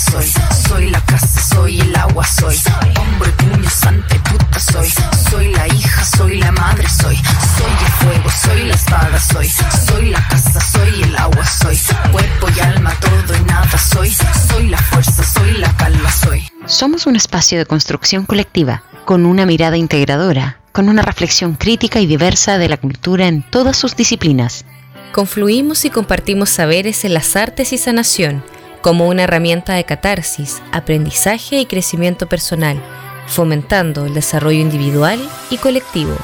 soy. Soy la casa, soy el agua, soy. Hombre, puño, sante, puta, soy. Soy la hija, soy la madre, soy. Soy el fuego, soy la espada, soy. Soy la casa, soy el agua, soy. Cuerpo y alma, todo y nada, soy. Soy la fuerza, soy la calma, soy. Somos un espacio de construcción colectiva, con una mirada integradora, con una reflexión crítica y diversa de la cultura en todas sus disciplinas. Confluimos y compartimos saberes en las artes y sanación como una herramienta de catarsis, aprendizaje y crecimiento personal, fomentando el desarrollo individual y colectivo.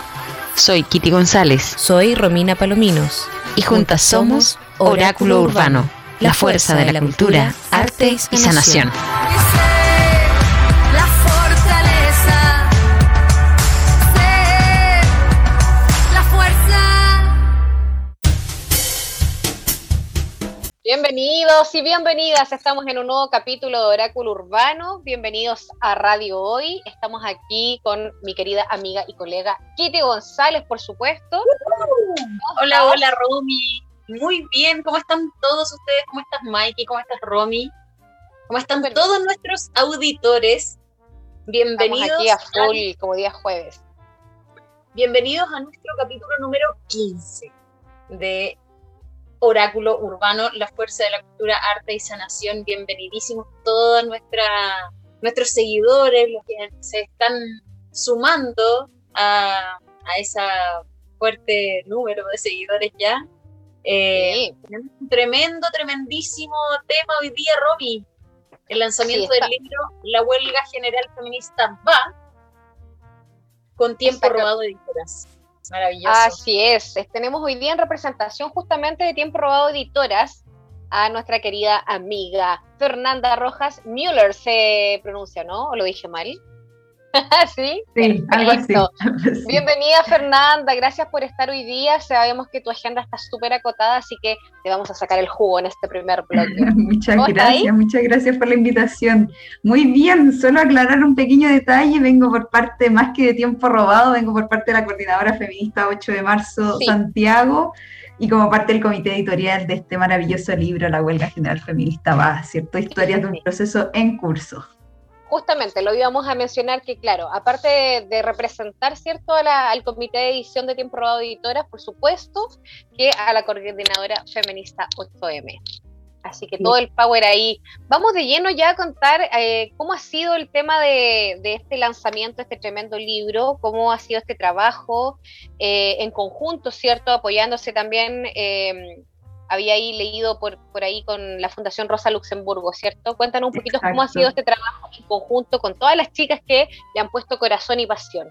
Soy Kitty González. Soy Romina Palominos. Y juntas somos Oráculo Urbano, la fuerza de la cultura, arte y sanación. Bienvenidos y bienvenidas. Estamos en un nuevo capítulo de Oráculo Urbano. Bienvenidos a Radio Hoy. Estamos aquí con mi querida amiga y colega Kitty González, por supuesto. Hola, hola, Romy. Muy bien. ¿Cómo están todos ustedes? ¿Cómo estás, Mikey? ¿Cómo estás, Romy? ¿Cómo están todos nuestros auditores? Bienvenidos. aquí a full, como día jueves. Bienvenidos a nuestro capítulo número 15 de Oráculo Urbano, la fuerza de la cultura, arte y sanación. Bienvenidísimos todos nuestra, nuestros seguidores, los que se están sumando a, a ese fuerte número de seguidores ya. Eh, un tremendo, tremendísimo tema hoy día, Romy. El lanzamiento del libro La huelga general feminista va con tiempo robado de editoras. Maravilloso. Así es. Tenemos hoy día en representación justamente de Tiempo Robado Editoras a nuestra querida amiga Fernanda Rojas Müller, se pronuncia, ¿no? ¿O lo dije mal? ¿Sí? Sí, algo así. Bienvenida Fernanda, gracias por estar hoy día. Sabemos que tu agenda está súper acotada, así que te vamos a sacar el jugo en este primer bloque. muchas gracias, muchas gracias por la invitación. Muy bien, solo aclarar un pequeño detalle, vengo por parte, más que de tiempo robado, vengo por parte de la coordinadora feminista 8 de marzo Santiago y como parte del comité editorial de este maravilloso libro, La Huelga General Feminista Va, ¿cierto? Historias de un proceso en curso justamente lo íbamos a mencionar que, claro, aparte de, representar, ¿cierto?, al comité de edición de Tiempo Robado Editoras, por supuesto, que a la coordinadora feminista 8M. Así que todo el power ahí. Vamos de lleno ya a contar eh, cómo ha sido el tema de, este lanzamiento, este tremendo libro, cómo ha sido este trabajo eh, en conjunto, ¿cierto? Apoyándose también eh, había ahí leído por, por ahí con la Fundación Rosa Luxemburgo, ¿cierto? Cuéntanos un poquito cómo ha sido este trabajo en conjunto con todas las chicas que le han puesto corazón y pasión.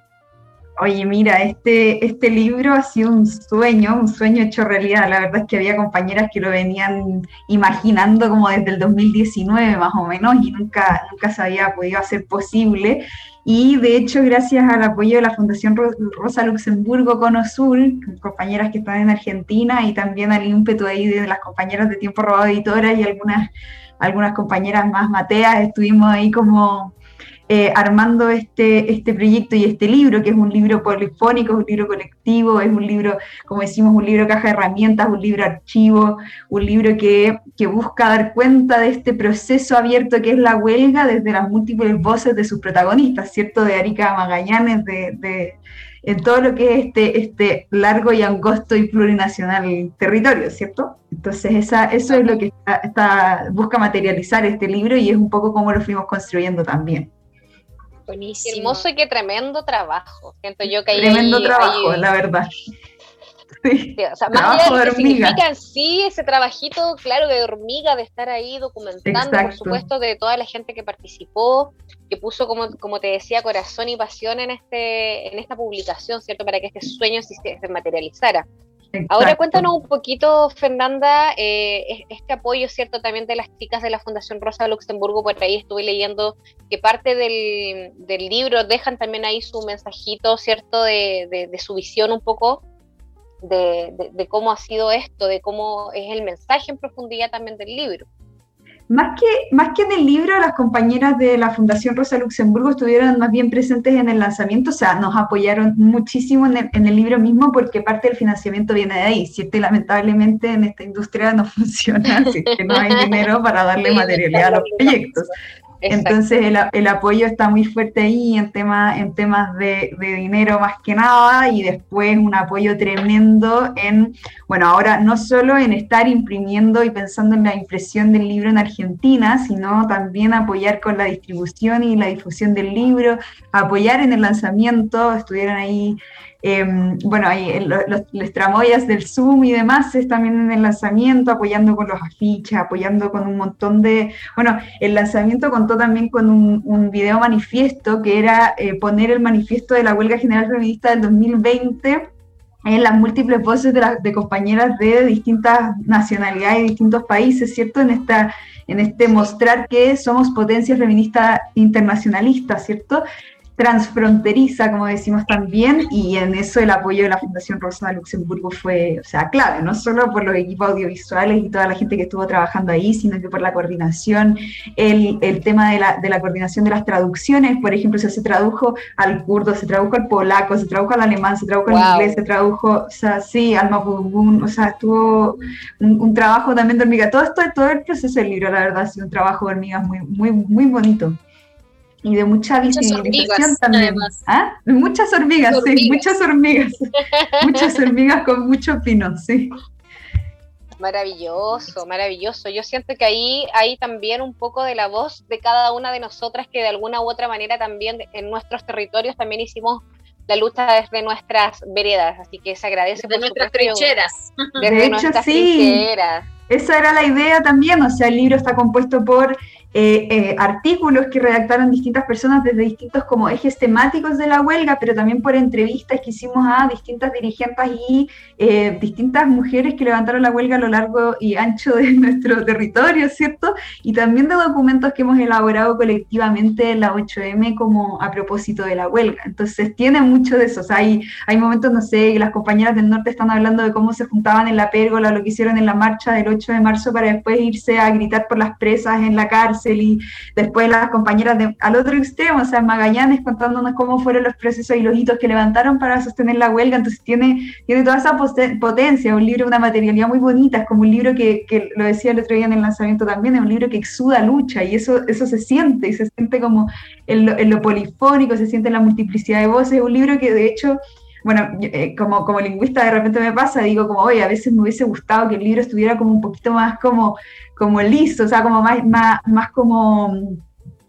Oye, mira, este, este libro ha sido un sueño, un sueño hecho realidad. La verdad es que había compañeras que lo venían imaginando como desde el 2019 más o menos y nunca, nunca se había podido hacer posible. Y de hecho, gracias al apoyo de la Fundación Rosa Luxemburgo Conosur, compañeras que están en Argentina, y también al ímpetu ahí de las compañeras de Tiempo Robado Editora y algunas, algunas compañeras más mateas, estuvimos ahí como eh, armando este, este proyecto y este libro, que es un libro polifónico, es un libro colectivo, es un libro, como decimos, un libro caja de herramientas, un libro archivo, un libro que, que busca dar cuenta de este proceso abierto que es la huelga desde las múltiples voces de sus protagonistas, ¿cierto? De Arica Magallanes, de, de en todo lo que es este, este largo y angosto y plurinacional territorio, ¿cierto? Entonces eso es lo que busca materializar este libro y es un poco como lo fuimos construyendo también. Buenísimo. hermoso y qué tremendo trabajo. Siento yo que Tremendo trabajo, la verdad. Sí, o sea, más allá de lo que significa en sí ese trabajito, claro, de hormiga, de estar ahí documentando, por supuesto, de toda la gente que participó, que puso, como, como te decía, corazón y pasión en, este, en esta publicación, ¿cierto? Para que este sueño se, se materializara. Ahora cuéntanos un poquito, Fernanda, eh, este apoyo, ¿cierto? También de las chicas de la Fundación Rosa Luxemburgo, por ahí estuve leyendo que parte del, libro dejan también ahí su mensajito, ¿cierto? De, su visión un poco de, cómo ha sido esto, de cómo es el mensaje en profundidad también del libro. Más que, más que en el libro, las compañeras de la Fundación Rosa Luxemburgo estuvieron más bien presentes en el lanzamiento, o sea, nos apoyaron muchísimo en el, libro mismo porque parte del financiamiento viene de ahí, ¿cierto? Y lamentablemente en esta industria no funciona, así que no hay dinero para darle materialidad a los proyectos. Entonces el, apoyo está muy fuerte ahí en, tema, en temas de, dinero más que nada y después un apoyo tremendo en, bueno, ahora no solo en estar imprimiendo y pensando en la impresión del libro en Argentina, sino también apoyar con la distribución y la difusión del libro, apoyar en el lanzamiento, estuvieron ahí Em, bueno, ahí los, los, tramoyas del Zoom y demás es también en el lanzamiento, apoyando con los afiches, apoyando con un montón de... Bueno, el lanzamiento contó también con un, un video manifiesto que era eh, poner el manifiesto de la huelga general feminista del 2020 en las múltiples voces de, de compañeras de distintas nacionalidades y distintos países, ¿cierto? En, esta, en este mostrar que somos potencia feminista internacionalista, ¿cierto? Transfronteriza, como decimos también, y en eso el apoyo de la Fundación Rosa de Luxemburgo fue, o sea, clave, no solo por los equipos audiovisuales y toda la gente que estuvo trabajando ahí, sino que por la coordinación, el, el tema de la, de la, coordinación de las traducciones, por ejemplo, se tradujo al kurdo, se tradujo al polaco, se tradujo al alemán, se tradujo al inglés, se tradujo, o sea, sí, al mapudungun, o sea, estuvo un, trabajo también de hormiga, todo esto, todo el proceso del libro, la verdad, ha sido un trabajo de hormigas muy, muy, muy bonito y de mucha visibilización también. ¿Ah? Muchas hormigas, sí, muchas hormigas. muchas hormigas con mucho pino, sí. Maravilloso, maravilloso. Yo siento que ahí hay también un poco de la voz de cada una de nosotras que de alguna u otra manera también en nuestros territorios también hicimos la lucha desde nuestras veredas, así que se agradece. Desde nuestras trincheras. Desde de hecho, sí. Esa era la idea también, o sea, el libro está compuesto por eh, eh, artículos que redactaron distintas personas desde distintos como ejes temáticos de la huelga, pero también por entrevistas que hicimos a distintas dirigentes y eh, distintas mujeres que levantaron la huelga a lo largo y ancho de nuestro territorio, ¿cierto? Y también de documentos que hemos elaborado colectivamente en la 8M como a propósito de la huelga. Entonces tiene mucho de eso, o sea, hay, hay momentos, no sé, las compañeras del norte están hablando de cómo se juntaban en la pérgola, lo que hicieron en la marcha del 8 de marzo para después irse a gritar por las presas en la cárcel y después las compañeras de, al otro extremo, o sea, Magallanes contándonos cómo fueron los procesos y los hitos que levantaron para sostener la huelga, entonces tiene, tiene toda esa potencia, un libro, una materialidad muy bonita, es como un libro que, que, lo decía el otro día en el lanzamiento también, es un libro que exuda lucha y eso, eso se siente y se siente como en lo, en lo polifónico, se siente en la multiplicidad de voces, es un libro que de hecho bueno, eh, como, como lingüista de repente me pasa, digo como, oye, a veces me hubiese gustado que el libro estuviera como un poquito más como, como listo, o sea, como más, más, más como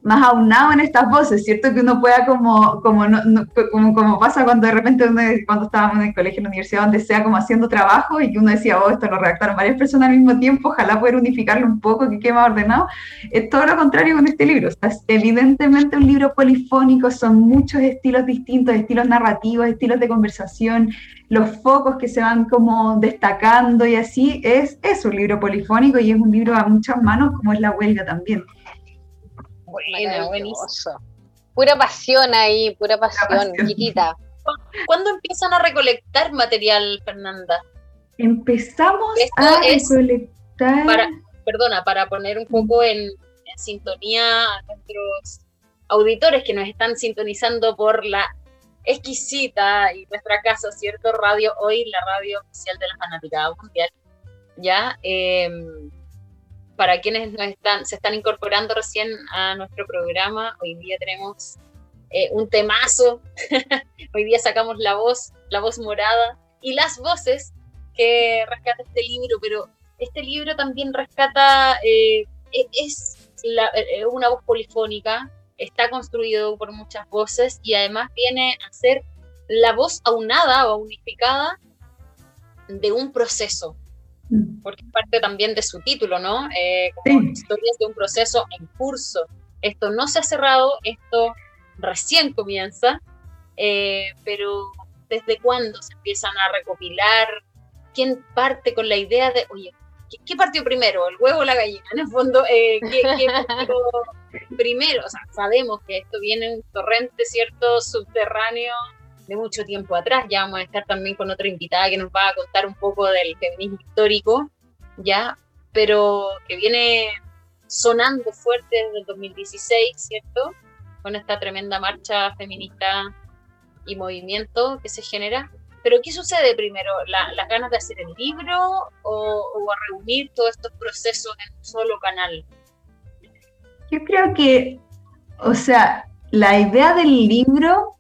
más aunado en estas voces, ¿cierto? Que uno pueda como, como, no, como, como, pasa cuando de repente uno, cuando estábamos en el colegio, en la universidad, donde sea como haciendo trabajo y que uno decía, oh, esto lo redactaron varias personas al mismo tiempo, ojalá poder unificarlo un poco, que quede más ordenado. Es todo lo contrario con este libro. es evidentemente un libro polifónico, son muchos estilos distintos, estilos narrativos, estilos de conversación, los focos que se van como destacando y así, es, es un libro polifónico y es un libro a muchas manos como es la huelga también. Buena, buenísimo. Pura pasión ahí, pura pasión, chiquita. ¿Cuándo empiezan a recolectar material, Fernanda? Empezamos a recolectar. Para, perdona, para poner un poco en, sintonía a nuestros auditores que nos están sintonizando por la exquisita y nuestra casa, ¿cierto? Radio Hoy, la radio oficial de la Fanaticada Mundial. ¿Ya? Eh, para quienes nos están, se están incorporando recién a nuestro programa, hoy día tenemos eh, un temazo. hoy día sacamos la voz, la voz morada y las voces que rescata este libro, pero este libro también rescata, eh, e-, es eh, una voz polifónica, está construido por muchas voces y además viene a ser la voz aunada o unificada de un proceso. Porque es parte también de su título, ¿no? Eh, historias de un proceso en curso. Esto no se ha cerrado, esto recién comienza, eh, pero ¿desde cuándo se empiezan a recopilar? ¿Quién parte con la idea de, oye, ¿qué, partió primero, el huevo o la gallina? En el fondo, eh, ¿qué, qué partió primero? O sea, sabemos que esto viene en un torrente, ¿cierto?, subterráneo de mucho tiempo atrás. Ya vamos a estar también con otra invitada que nos va a contar un poco del feminismo histórico, ya, pero que viene sonando fuerte desde el 2016, ¿cierto? Con esta tremenda marcha feminista y movimiento que se genera. Pero ¿qué sucede primero? ¿Las ganas de hacer el libro o, o a reunir todos estos procesos en un solo canal? Yo creo que, o sea, la idea del libro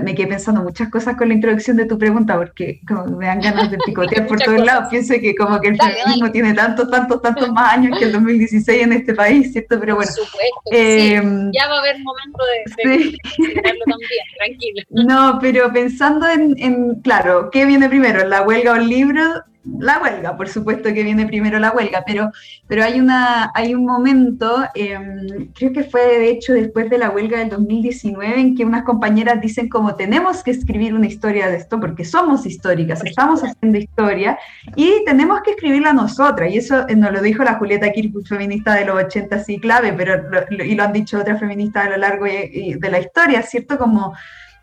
me quedé pensando muchas cosas con la introducción de tu pregunta, porque como me dan ganas de picotear por todos lados. Pienso que como que el feminismo tiene tantos, tantos, tantos más años que el 2016 en este país, ¿cierto? Pero bueno. Por supuesto, eh, Ya va a haber momento de, de sí. también, tranquila. No, pero pensando en, en, claro, ¿qué viene primero? ¿La huelga o el libro? La huelga, por supuesto que viene primero la huelga, pero, pero hay, una, hay un momento, em, creo que fue de hecho después de la huelga del 2019, en que unas compañeras dicen como tenemos que escribir una historia de esto porque somos históricas, estamos haciendo historia y tenemos que escribirla nosotras. Y eso eh, nos lo dijo la Julieta Kirchhoff, feminista de los 80, sí, clave, pero y lo han dicho otras feministas a lo largo de la historia, ¿cierto? Como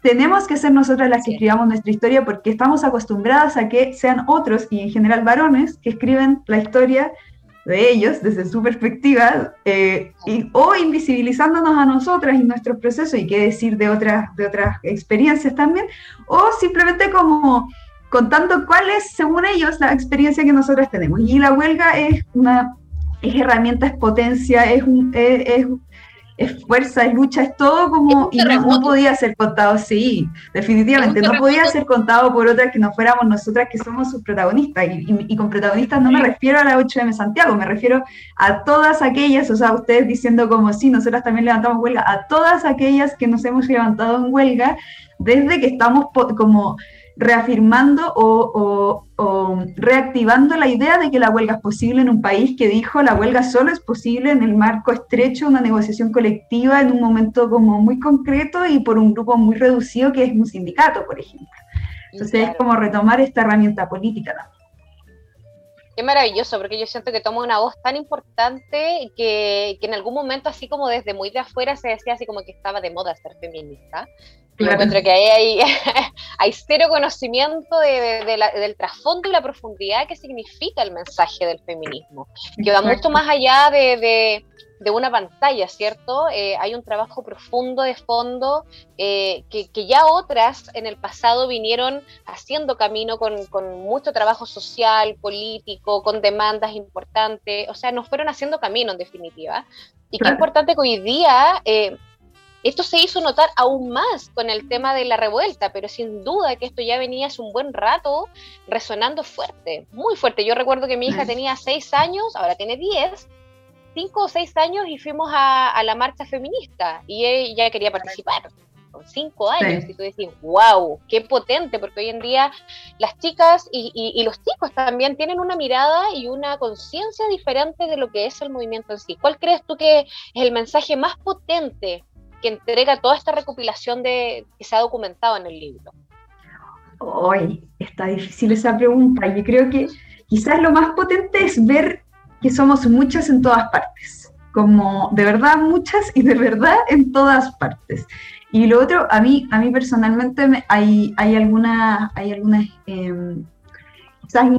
tenemos que ser nosotras las que escribamos nuestra historia porque estamos acostumbradas a que sean otros y en general varones que escriben la historia de ellos desde su perspectiva eh, y, o invisibilizándonos a nosotras y nuestros procesos y qué decir de otras, de otras experiencias también, o simplemente como contando cuál es, según ellos, la experiencia que nosotras tenemos. Y la huelga es una es herramienta, es potencia, es, un, es, es fuerza, es lucha, es todo como, y no, podía ser contado, sí, definitivamente, no podía ser contado por otras que no fuéramos nosotras que somos sus protagonistas, y, con protagonistas no me refiero a la 8M Santiago, me refiero a todas aquellas, o sea, ustedes diciendo como sí, nosotras también levantamos huelga, a todas aquellas que nos hemos levantado en huelga desde que estamos como reafirmando o, reactivando la idea de que la huelga es posible en un país que dijo la huelga solo es posible en el marco estrecho de una negociación colectiva en un momento como muy concreto y por un grupo muy reducido que es un sindicato, por ejemplo. Entonces es como retomar esta herramienta política también. Qué maravilloso, porque yo siento que toma una voz tan importante que, que, en algún momento, así como desde muy de afuera, se decía así como que estaba de moda ser feminista. Yo encuentro que ahí hay, hay cero conocimiento de, del trasfondo y la profundidad que significa el mensaje del feminismo, que va mucho más allá de, de una pantalla, ¿cierto? Eh, hay un trabajo profundo de fondo eh, que, que, ya otras en el pasado vinieron haciendo camino con, con, mucho trabajo social, político, con demandas importantes, o sea, nos fueron haciendo camino en definitiva. Y qué importante que hoy día... Eh, esto se hizo notar aún más con el tema de la revuelta, pero sin duda que esto ya venía hace un buen rato resonando fuerte, muy fuerte. Yo recuerdo que mi hija tenía seis años, ahora tiene diez, cinco o seis años y fuimos a, la marcha feminista y ella quería participar con cinco años y tú decís, wow, qué potente, porque hoy en día las chicas y, los chicos también tienen una mirada y una conciencia diferente de lo que es el movimiento en sí. ¿Cuál crees tú que es el mensaje más potente que entrega toda esta recopilación de, que se ha documentado en el libro? Hoy está difícil esa pregunta. Yo creo que quizás lo más potente es ver que somos muchas en todas partes, como de verdad muchas y de verdad en todas partes. Y lo otro, a mí, a mí personalmente hay, hay, alguna, hay algunas em,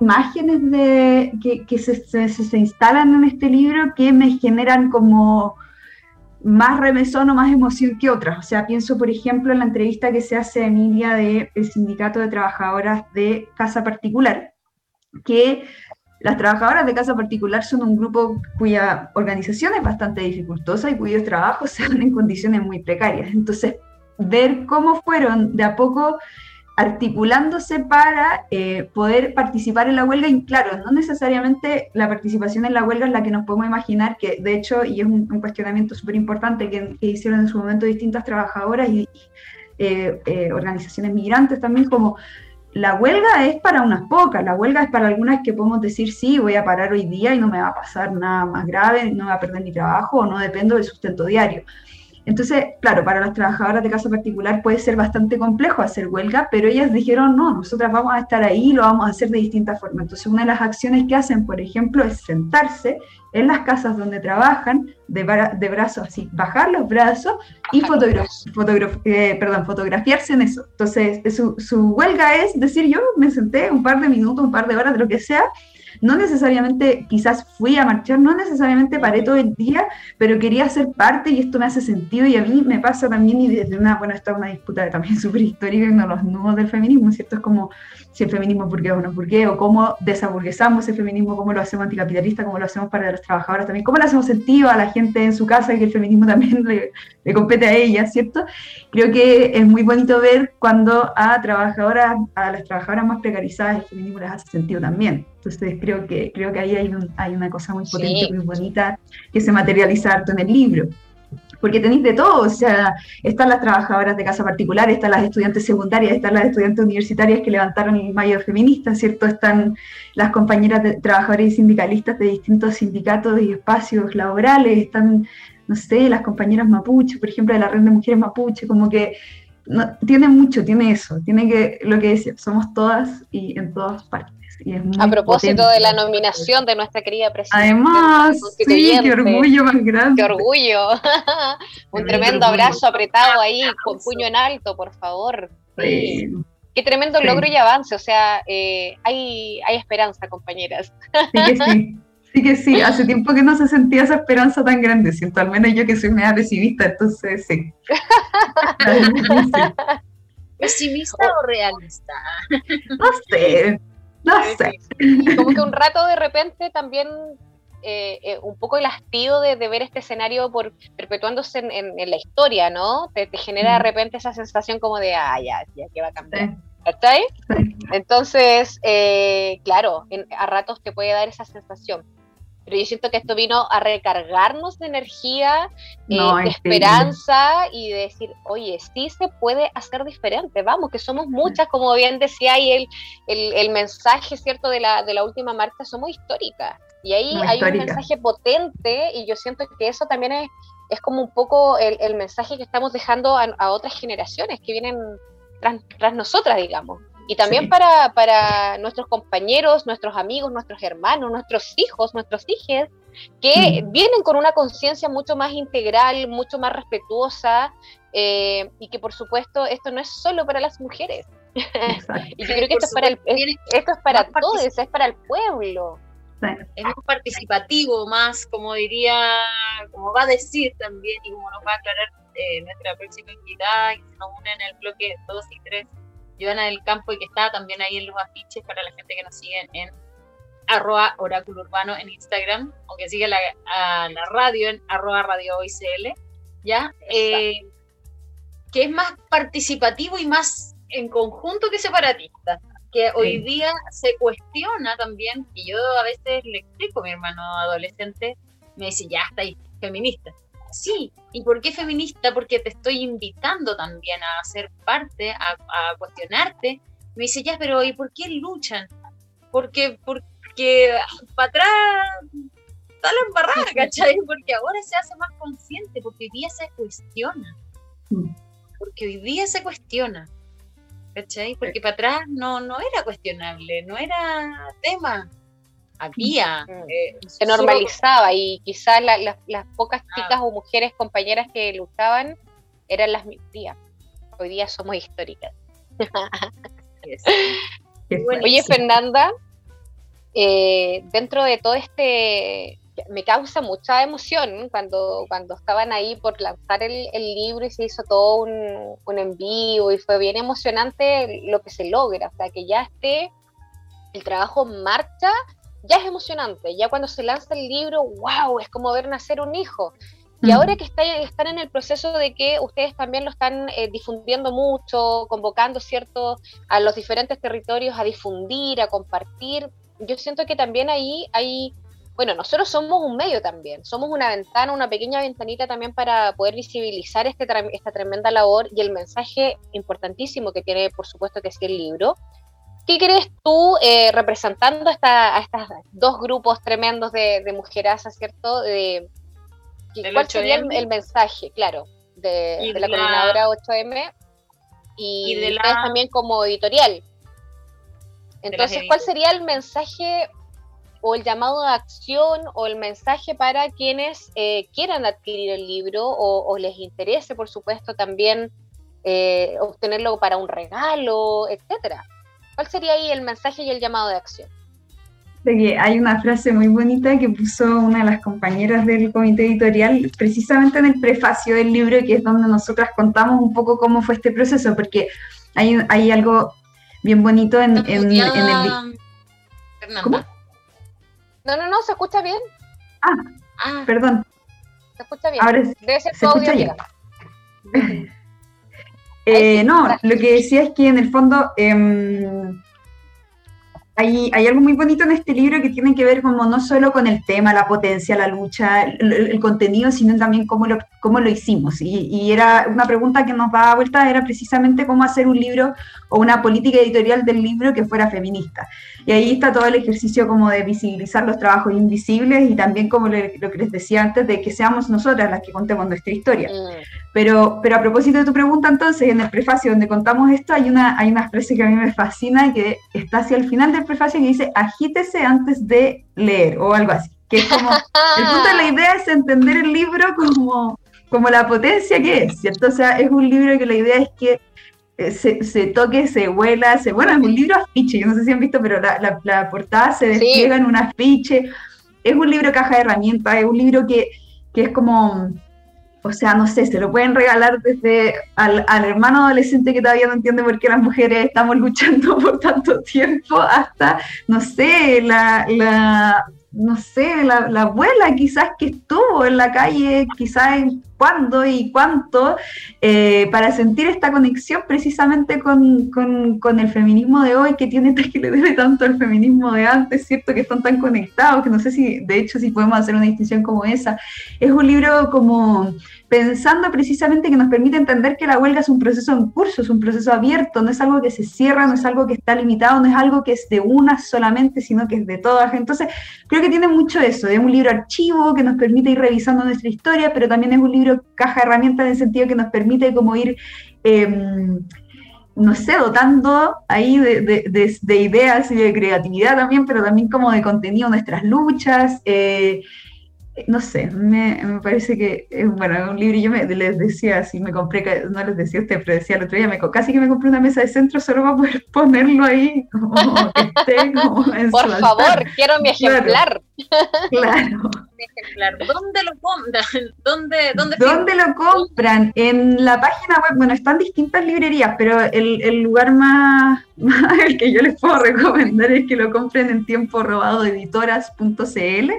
imágenes de, que, que se, se, instalan en este libro que me generan como más remesón o más emoción que otras. O sea, pienso, por ejemplo, en la entrevista que se hace a Emilia del Sindicato de Trabajadoras de Casa Particular, que las trabajadoras de casa particular son un grupo cuya organización es bastante dificultosa y cuyos trabajos se dan en condiciones muy precarias. Entonces, ver cómo fueron de a poco articulándose para eh, poder participar en la huelga, y claro, no necesariamente la participación en la huelga es la que nos podemos imaginar, que de hecho, y es un, cuestionamiento súper importante que, hicieron en su momento distintas trabajadoras y eh, eh, organizaciones migrantes también, como la huelga es para unas pocas, la huelga es para algunas que podemos decir, sí, voy a parar hoy día y no me va a pasar nada más grave, no voy a perder mi trabajo o no dependo del sustento diario. Entonces, claro, para las trabajadoras de casa particular puede ser bastante complejo hacer huelga, pero ellas dijeron, no, nosotras vamos a estar ahí y lo vamos a hacer de distintas formas. Entonces, una de las acciones que hacen, por ejemplo, es sentarse en las casas donde trabajan, de, de brazos así, bajar los brazos y eh, perdón, fotografiarse en eso. Entonces, su, su huelga es decir, yo me senté un par de minutos, un par de horas, de lo que sea, no necesariamente, quizás fui a marchar, no necesariamente paré todo el día, pero quería ser parte y esto me hace sentido y a mí me pasa también y desde una, bueno, esta es una disputa también súper histórica en los nudos del feminismo, ¿cierto? Es como si el feminismo por qué o no qué, o cómo desaburguesamos el feminismo, cómo lo hacemos anticapitalista, cómo lo hacemos para las trabajadoras también, cómo le hacemos sentido a la gente en su casa y que el feminismo también le, le compete a ella, ¿cierto? Creo que es muy bonito ver cuando a trabajadoras, a las trabajadoras más precarizadas el feminismo les hace sentido también. Entonces creo que, creo que ahí hay, hay una cosa muy potente, muy bonita, que se materializa harto en el libro porque tenéis de todo, o sea, están las trabajadoras de casa particular, están las estudiantes secundarias, están las estudiantes universitarias que levantaron el mayo feminista, ¿cierto? Están las compañeras de, trabajadoras y sindicalistas de distintos sindicatos y espacios laborales, están, no sé, las compañeras mapuche, por ejemplo, de la red de mujeres mapuche, como que no, tiene mucho, tiene eso, tiene que, lo que decía, somos todas y en todas partes a propósito de la nominación de nuestra querida presidenta. Además, sí, qué orgullo más grande. Qué orgullo. Un tremendo abrazo apretado ahí, con puño en alto, por favor. Qué tremendo logro y avance, o sea, eh, hay, hay esperanza, compañeras. Sí que sí. Sí que sí, hace tiempo que no se sentía esa esperanza tan grande, siento, al menos yo que soy media pesimista, entonces sí. ¿Pesimista o realista? No sé, no sé. Como que un rato de repente también eh, eh, un poco el hastío de, ver este escenario por perpetuándose en, la historia, ¿no? Te, genera de repente esa sensación como de, ah, ya, ya que va a cambiar. ¿Está ahí? Entonces, eh, claro, a ratos te puede dar esa sensación pero yo siento que esto vino a recargarnos de energía, eh, de esperanza y de decir, oye, sí se puede hacer diferente, vamos, que somos muchas, como bien decía ahí el, el, mensaje, ¿cierto?, de la, de la última marcha, somos históricas. Y ahí hay un mensaje potente y yo siento que eso también es, es como un poco el, el mensaje que estamos dejando a, a, otras generaciones que vienen tras, tras nosotras, digamos. Y también para, para, nuestros compañeros, nuestros amigos, nuestros hermanos, nuestros hijos, nuestros hijos, que mm. vienen con una conciencia mucho más integral, mucho más respetuosa, eh, y que por supuesto esto no es solo para las mujeres. y yo creo que esto es, para el, esto es para todos, es para el pueblo. Es más participativo, más, como diría, como va a decir también, y como nos va a aclarar eh, nuestra próxima invitada, que se nos une en el bloque 2 y 3 Joana del Campo y que está también ahí en los afiches para la gente que nos sigue en arroba oráculo urbano en Instagram, aunque sigue la, a la radio en arroba radio OICL, ¿ya? Eh, que es más participativo y más en conjunto que separatista, que hoy día se cuestiona también, y yo a veces le explico a mi hermano adolescente, me dice, ya está ahí, feminista sí. ¿Y por qué feminista? Porque te estoy invitando también a ser parte, a, cuestionarte. Me dice, ya, pero ¿y por qué luchan? Porque, porque para atrás está la embarrada, ¿cachai? Porque ahora se hace más consciente, porque hoy día se cuestiona. Mm. Porque hoy día se cuestiona. ¿Cachai? Porque para atrás no, no era cuestionable, no era tema había. Mm. Eh, se normalizaba y quizás las pocas ah. chicas o mujeres compañeras que luchaban eran las minorías. Hoy día somos históricas. Oye, Fernanda, eh, dentro de todo este, me causa mucha emoción cuando, cuando estaban ahí por lanzar el, libro y se hizo todo un, un en vivo y fue bien emocionante lo que se logra, o sea, que ya esté el trabajo en marcha ya es emocionante, ya cuando se lanza el libro, wow, es como ver nacer un hijo. Y ahora que está, están en el proceso de que ustedes también lo están eh, difundiendo mucho, convocando, ¿cierto?, a los diferentes territorios a difundir, a compartir, yo siento que también ahí hay, bueno, nosotros somos un medio también, somos una ventana, una pequeña ventanita también para poder visibilizar este, esta tremenda labor y el mensaje importantísimo que tiene, por supuesto, que es el libro. ¿Qué crees tú, eh, representando a, estos dos grupos tremendos de, de mujerazas, ¿cierto? De, ¿Cuál sería el, mensaje, claro, de, la, coordinadora 8M y, de la... también como editorial? Entonces, ¿cuál sería el mensaje o el llamado de acción o el mensaje para quienes eh, quieran adquirir el libro o, les interese, por supuesto, también eh, obtenerlo para un regalo, etcétera? ¿Cuál sería ahí el mensaje y el llamado de acción? que hay una frase muy bonita que puso una de las compañeras del comité editorial precisamente en el prefacio del libro, que es donde nosotras contamos un poco cómo fue este proceso, porque hay, hay algo bien bonito en, en, el... ¿Cómo? No, no, no, se escucha bien. Ah, ah. perdón. Se escucha bien. Ahora Debe ser se escucha bien. eh, no, lo que decía es que en el fondo... Eh, hay, algo muy bonito en este libro que tiene que ver como no solo con el tema, la potencia, la lucha, el, contenido, sino también cómo lo, cómo lo hicimos. Y, era una pregunta que nos daba vuelta, era precisamente cómo hacer un libro o una política editorial del libro que fuera feminista. Y ahí está todo el ejercicio como de visibilizar los trabajos invisibles y también como lo que les decía antes, de que seamos nosotras las que contemos nuestra historia. Mm. Pero, pero a propósito de tu pregunta, entonces, en el prefacio donde contamos esto, hay una, hay una frase que a mí me fascina, que está hacia el final del prefacio que dice, agítese antes de leer, o algo así. Que es como, el punto de la idea es entender el libro como, como la potencia que es, ¿cierto? O sea, es un libro que la idea es que eh, se, se, toque, se vuela, se, bueno, es un libro afiche, yo no sé si han visto, pero la, la, portada se despliega en un afiche, es un libro caja de herramientas, es un libro que, que es como o sea, no sé, se lo pueden regalar desde al, hermano adolescente que todavía no entiende por qué las mujeres estamos luchando por tanto tiempo, hasta, no sé, la, la no sé, la, la, abuela quizás que estuvo en la calle, quizás en cuándo y cuánto, eh, para sentir esta conexión precisamente con, con, el feminismo de hoy, que tiene que le debe tanto al feminismo de antes, ¿cierto? Que están tan conectados, que no sé si, de hecho, si podemos hacer una distinción como esa. Es un libro como pensando precisamente que nos permite entender que la huelga es un proceso en curso, es un proceso abierto, no es algo que se cierra, no es algo que está limitado, no es algo que es de una solamente, sino que es de todas. Entonces, creo que tiene mucho eso, es un libro archivo que nos permite ir revisando nuestra historia, pero también es un libro caja de herramientas en el sentido que nos permite como ir, em, no sé, dotando ahí de, ideas y de creatividad también, pero también como de contenido nuestras luchas. Eh, no sé, me, me, parece que es bueno, un libro, yo me, les decía, si me compré, no les decía a usted, pero decía el otro día, me, casi que me compré una mesa de centro solo para poder ponerlo ahí, como que esté como en Por favor, quiero mi ejemplar. Claro. Mi ejemplar. ¿Dónde lo compran? ¿Dónde, dónde, ¿Dónde lo compran? En la página web, bueno, están distintas librerías, pero el, el lugar más, más, el que yo les puedo recomendar es que lo compren en tiempo robado editoras.cl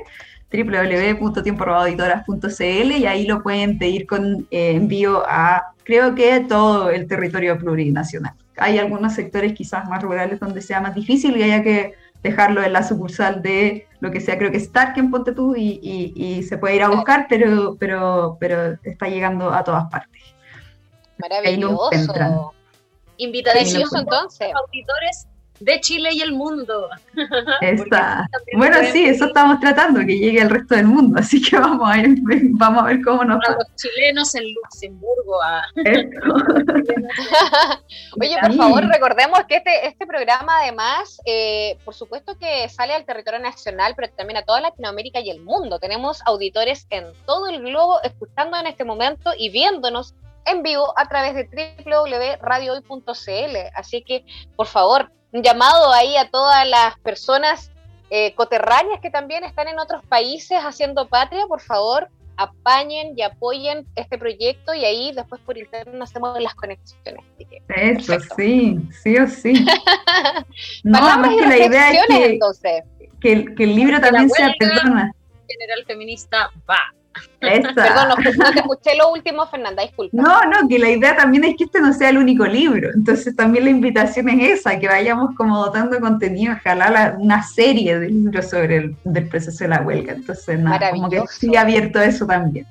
www.tiemporobadoeditoras.cl y ahí lo pueden pedir con eh, envío a, creo que todo el territorio plurinacional. Hay algunos sectores quizás más rurales donde sea más difícil y haya que dejarlo en la sucursal de lo que sea, creo que Stark en Ponte tú y, y, se puede ir a buscar, pero, pero, pero está llegando a todas partes. Maravilloso. Invitaciones entonces. Auditores de Chile y el mundo. Bueno, sí, eso estamos tratando, que llegue al resto del mundo, así que vamos a vamos a ver cómo nos va. los chilenos en Luxemburgo. Oye, por favor, recordemos que este, este programa además, eh, por supuesto que sale al territorio nacional, pero también a toda Latinoamérica y el mundo. Tenemos auditores en todo el globo escuchando en este momento y viéndonos en vivo a través de www.radiohoy.cl. Así que, por favor, un llamado ahí a todas las personas eh, coterráneas que también están en otros países haciendo patria, por favor, apañen y apoyen este proyecto y ahí después por internet hacemos las conexiones. Eso, sí, sí o sí. no, más que la idea es que, el, libro también sea persona. General feminista va. Perdón, no, te escuché lo último, Fernanda, disculpa. No, no, que la idea también es que este no sea el único libro. Entonces también la invitación es esa, que vayamos como dotando contenido, ojalá una serie de libros sobre el proceso de la huelga. Entonces, nada, como que sigue abierto eso también.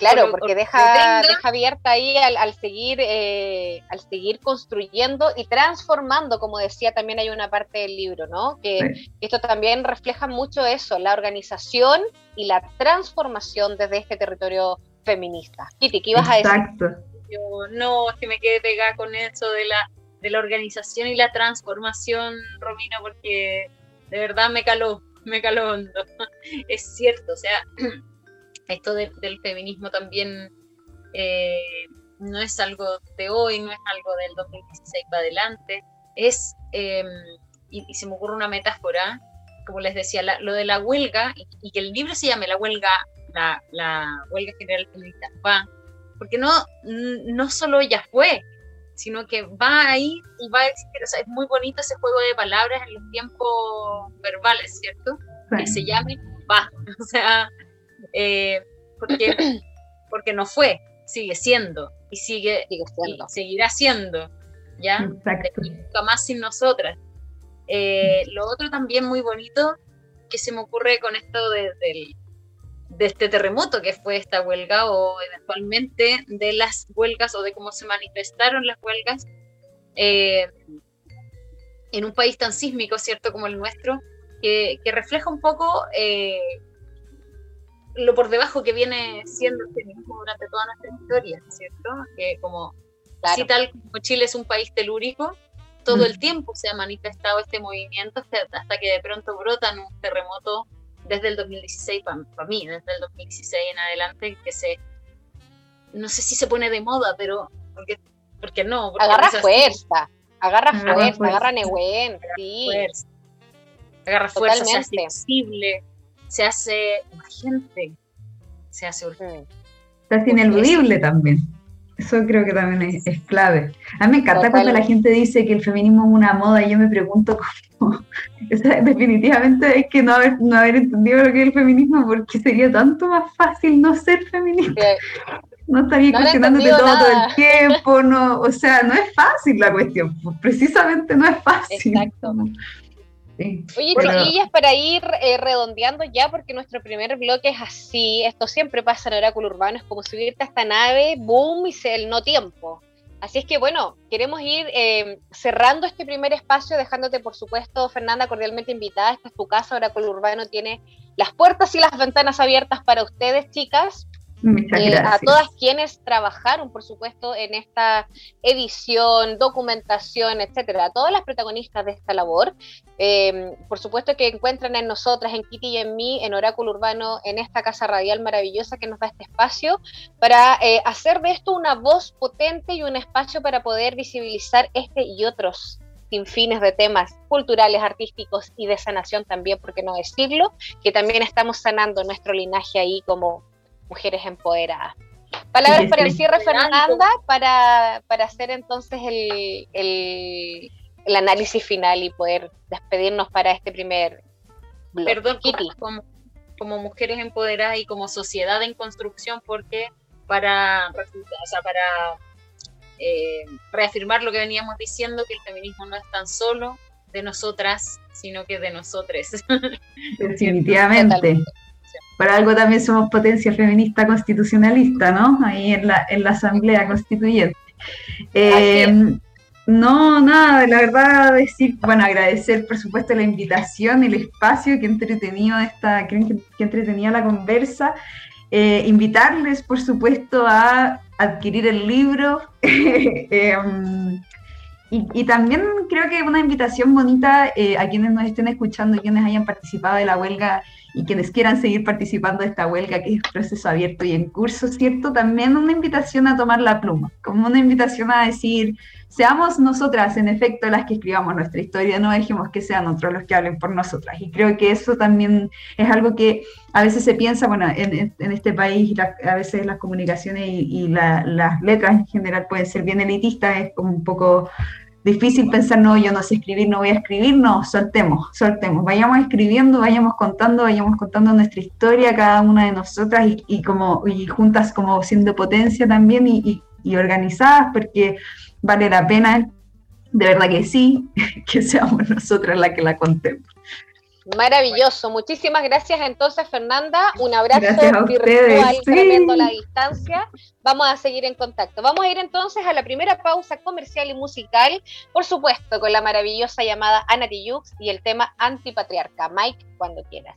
Claro, porque deja, deja abierta ahí al, seguir, eh, al seguir construyendo y transformando, como decía, también hay una parte del libro, ¿no? Que esto también refleja mucho eso, la organización y la transformación desde este territorio feminista. Kitty, ¿qué ibas a decir? Exacto. Yo, no, es que me quedé pegada con eso de la, de la organización y la transformación, Romina, porque de verdad me caló, me caló hondo. Es cierto, o sea esto del feminismo también eh, no es algo de hoy, no es algo del 2016 para adelante, es em, y, se me ocurre una metáfora, como les decía, lo de la huelga, y, que el libro se llame La huelga, la, la huelga general feminista, va, porque no, no solo ella fue, sino que va ahí y va a existir, o sea, es muy bonito ese juego de palabras en los tiempos verbales, ¿cierto? Que se llame va, o sea, eh, porque, porque no fue, sigue siendo, y sigue, siendo. seguirá siendo, ¿ya? Nunca más sin nosotras. Eh, lo otro también muy bonito que se me ocurre con esto de, este terremoto que fue esta huelga o eventualmente de las huelgas o de cómo se manifestaron las huelgas eh, en un país tan sísmico, ¿cierto?, como el nuestro, que, refleja un poco eh, lo por debajo que viene siendo el feminismo durante toda nuestra historia, ¿cierto? Que como, si tal como Chile es un país telúrico, todo el mm. tiempo se ha manifestado este movimiento hasta que de pronto brota en un terremoto desde el 2016, para mí, desde el 2016 en adelante, que se, no sé si se pone de moda, pero porque, porque no. agarra fuerza, agarra, fuerza, agarra Nehuen, sí. Agarra fuerza, se hace visible, se hace urgente, se hace urgente. Se hace ineludible también. Eso creo que también es, clave. A mí me encanta cuando la gente dice que el feminismo es una moda y yo me pregunto cómo. definitivamente es que no haber, no haber entendido lo que es el feminismo porque sería tanto más fácil no ser feminista. No estaría cuestionándote todo, todo el tiempo, no, o sea, no es fácil la cuestión, precisamente no es fácil. Exacto. Oye, chiquillas, para ir eh, redondeando ya, porque nuestro primer bloque es así, esto siempre pasa en Oráculo Urbano, es como subirte a esta nave, boom, y se el no tiempo. Así es que bueno, queremos ir eh, cerrando este primer espacio, dejándote por supuesto, Fernanda, cordialmente invitada. Esta es tu casa, Oráculo Urbano tiene las puertas y las ventanas abiertas para ustedes, chicas. Eh, a todas quienes trabajaron, por supuesto, en esta edición, documentación, etcétera, a todas las protagonistas de esta labor. Em, por supuesto que encuentran en nosotras, en Kitty y en mí, en Oráculo Urbano, en esta casa radial maravillosa que nos da este espacio, para eh, hacer de esto una voz potente y un espacio para poder visibilizar este y otros sin fines de temas culturales, artísticos y de sanación también, por qué no decirlo, que también estamos sanando nuestro linaje ahí como mujeres empoderadas. Palabras para el cierre, Fernanda, para, para hacer entonces el, el, análisis final y poder despedirnos para este primer blog. Perdón, Kitty. Como, como mujeres empoderadas y como sociedad en construcción, porque para, para eh, reafirmar lo que veníamos diciendo, que el feminismo no es tan solo de nosotras, sino que de nosotres. Definitivamente. Por algo también somos potencia feminista constitucionalista, ¿no? Ahí en la, en la Asamblea Constituyente. Eh, no, nada, la verdad decir, bueno, agradecer por supuesto la invitación, el espacio, que entretenido esta, que, que la conversa. Eh, invitarles, por supuesto, a adquirir el libro. Em, y, también creo que una invitación bonita eh, a quienes nos estén escuchando y quienes hayan participado de la huelga y quienes quieran seguir participando de esta huelga, que es proceso abierto y en curso, ¿cierto? También una invitación a tomar la pluma, como una invitación a decir, seamos nosotras, en efecto, las que escribamos nuestra historia, no dejemos que sean otros los que hablen por nosotras. Y creo que eso también es algo que a veces se piensa, bueno, en, este país a veces las comunicaciones y, las letras en general pueden ser bien elitistas, es como un poco difícil pensar, no, yo no sé escribir, no voy a escribir, no, soltemos, soltemos, vayamos escribiendo, vayamos contando, vayamos contando nuestra historia, cada una de nosotras y, como, y juntas como siendo potencia también y, y, organizadas, porque vale la pena, de verdad que sí, que seamos nosotras las que la contemos. Maravilloso, muchísimas gracias entonces Fernanda, un abrazo virtual tremendo la distancia, vamos a seguir en contacto. Vamos a ir entonces a la primera pausa comercial y musical, por supuesto con la maravillosa llamada Ana Tijoux y el tema antipatriarca. Mike, cuando quieras.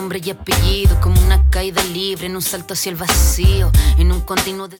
Nombre y apellido, como una caída libre en un salto hacia el vacío, en un continuo de...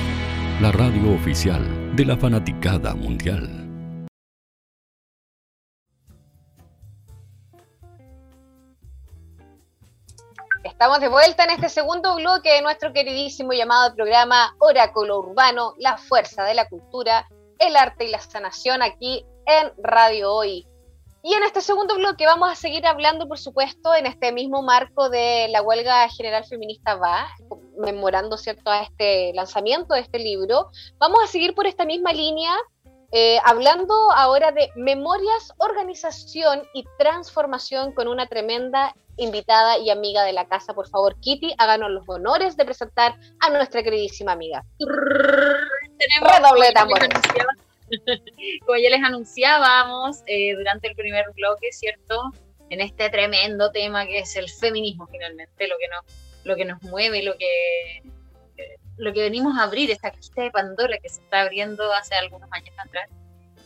la radio oficial de la fanaticada mundial. Estamos de vuelta en este segundo bloque de nuestro queridísimo llamado programa Oráculo Urbano, la fuerza de la cultura, el arte y la sanación aquí en Radio Hoy. Y en este segundo bloque vamos a seguir hablando, por supuesto, en este mismo marco de la huelga general feminista va, memorando cierto a este lanzamiento de este libro. Vamos a seguir por esta misma línea, eh, hablando ahora de memorias, organización y transformación con una tremenda invitada y amiga de la casa. Por favor, Kitty, háganos los honores de presentar a nuestra queridísima amiga. Tenemos Redoble tambores. como ya les anunciábamos eh, durante el primer bloque, ¿cierto? En este tremendo tema que es el feminismo finalmente, lo que nos, lo que nos mueve, lo que, eh, lo que venimos a abrir, esta cajita de Pandora que se está abriendo hace algunos años atrás.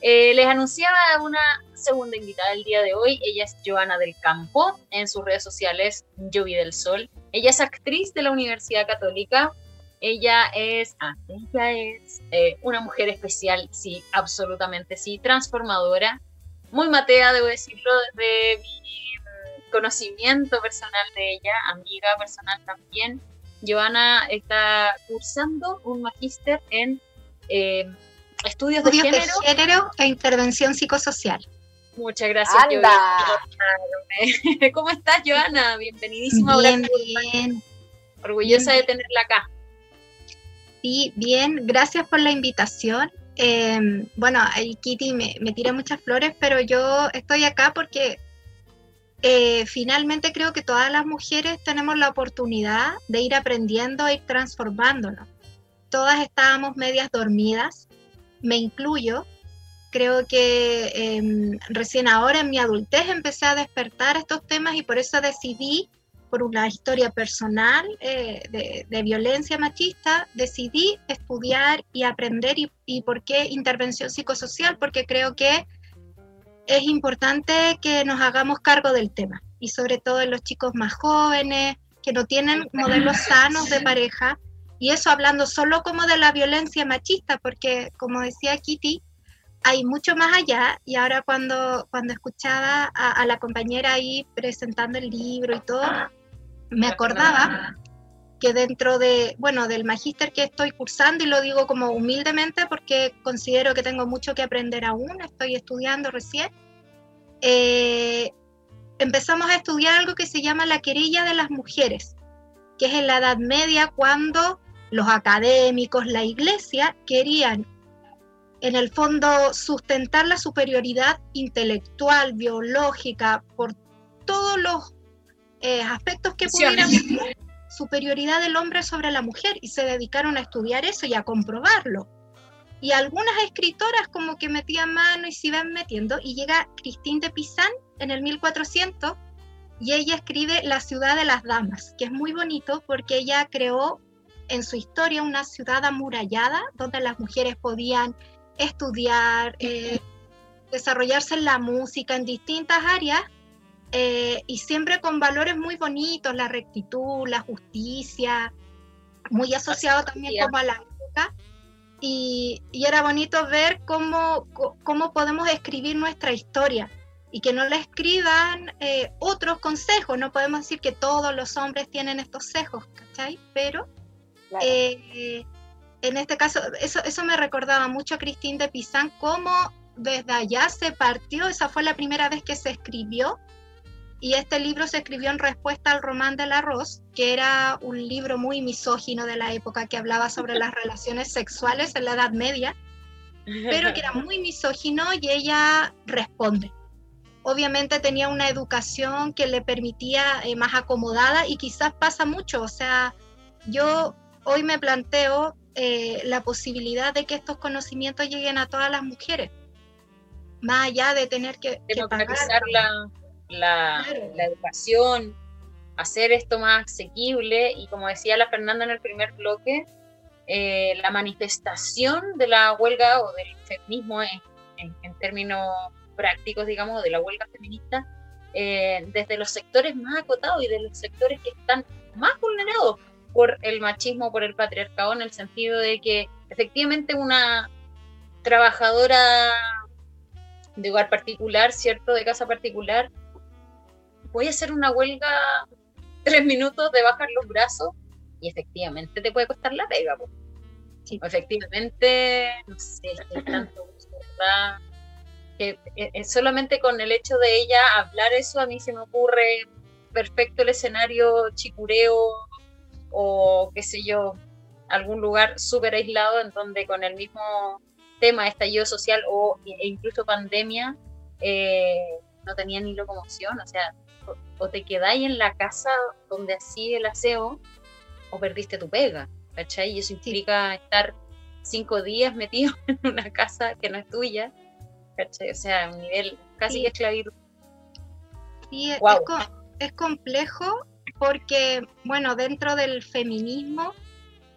Eh, les anunciaba una segunda invitada el día de hoy. Ella es Joana del Campo, en sus redes sociales Lluvia del Sol. Ella es actriz de la Universidad Católica, ella es, ah, ella es eh, una mujer especial, sí, absolutamente sí, transformadora, muy matea, debo decirlo, desde mi mm, conocimiento personal de ella, amiga personal también. Joana está cursando un magíster en eh, estudios, de, género. e intervención psicosocial. Muchas gracias, ¿Cómo estás, Joana? Bienvenidísima. Bien, bien. Orgullosa de tenerla acá. Sí, bien, gracias por la invitación. Em, bueno, el Kitty me, tira muchas flores, pero yo estoy acá porque eh, finalmente creo que todas las mujeres tenemos la oportunidad de ir aprendiendo, ir transformándonos. Todas estábamos medias dormidas, me incluyo. Creo que em, recién ahora en mi adultez empecé a despertar estos temas y por eso decidí por una historia personal eh, de, violencia machista, decidí estudiar y aprender y, por qué intervención psicosocial, porque creo que es importante que nos hagamos cargo del tema y sobre todo en los chicos más jóvenes que no tienen modelos sanos de pareja y eso hablando solo como de la violencia machista, porque como decía Kitty, hay mucho más allá y ahora cuando, cuando escuchaba a, a, la compañera ahí presentando el libro y todo, me acordaba que dentro de, bueno, del magíster que estoy cursando, y lo digo como humildemente porque considero que tengo mucho que aprender aún, estoy estudiando recién, eh, empezamos a estudiar algo que se llama la querella de las mujeres, que es en la Edad Media cuando los académicos, la iglesia, querían en el fondo sustentar la superioridad intelectual, biológica, por todos los eh, aspectos que pudieran superioridad del hombre sobre la mujer y se dedicaron a estudiar eso y a comprobarlo. Y algunas escritoras como que metían mano y se iban metiendo y llega Christine de Pizan en el 1400 y ella escribe La ciudad de las damas, que es muy bonito porque ella creó en su historia una ciudad amurallada donde las mujeres podían estudiar, eh, desarrollarse en la música, en distintas áreas, eh, y siempre con valores muy bonitos, la rectitud, la justicia, muy asociado también como a la época. Y, era bonito ver cómo, cómo podemos escribir nuestra historia y que no la escriban eh, otros consejos. No podemos decir que todos los hombres tienen estos sesgos, ¿cachai? Pero eh, en este caso, eso, eso me recordaba mucho a Cristín de Pizán, cómo desde allá se partió, esa fue la primera vez que se escribió y este libro se escribió en respuesta al Román del Arroz, que era un libro muy misógino de la época que hablaba sobre las relaciones sexuales en la Edad Media, pero que era muy misógino y ella responde. Obviamente tenía una educación que le permitía eh, más acomodada y quizás pasa mucho, o sea, yo hoy me planteo eh, la posibilidad de que estos conocimientos lleguen a todas las mujeres, más allá de tener que, que pagar la, educación, hacer esto más asequible y como decía la Fernanda en el primer bloque, eh, la manifestación de la huelga o del feminismo en, términos prácticos, digamos, de la huelga feminista, eh, desde los sectores más acotados y de los sectores que están más vulnerados por el machismo, por el patriarcado, en el sentido de que efectivamente una trabajadora de hogar particular, ¿cierto? De casa particular, voy a hacer una huelga tres minutos de bajar los brazos y efectivamente te puede costar la pega. efectivamente, no sé, tanto ¿verdad? que eh, solamente con el hecho de ella hablar eso a mí se me ocurre perfecto el escenario chicureo o qué sé yo, algún lugar súper aislado en donde con el mismo tema estallido social o e incluso pandemia eh, no tenía ni locomoción, o sea, o, te quedáis en la casa donde así el aseo o perdiste tu pega, ¿cachai? Y eso implica estar cinco días metido en una casa que no es tuya, ¿cachai? O sea, un nivel casi esclavitud. Sí, es complejo porque, bueno, dentro del feminismo,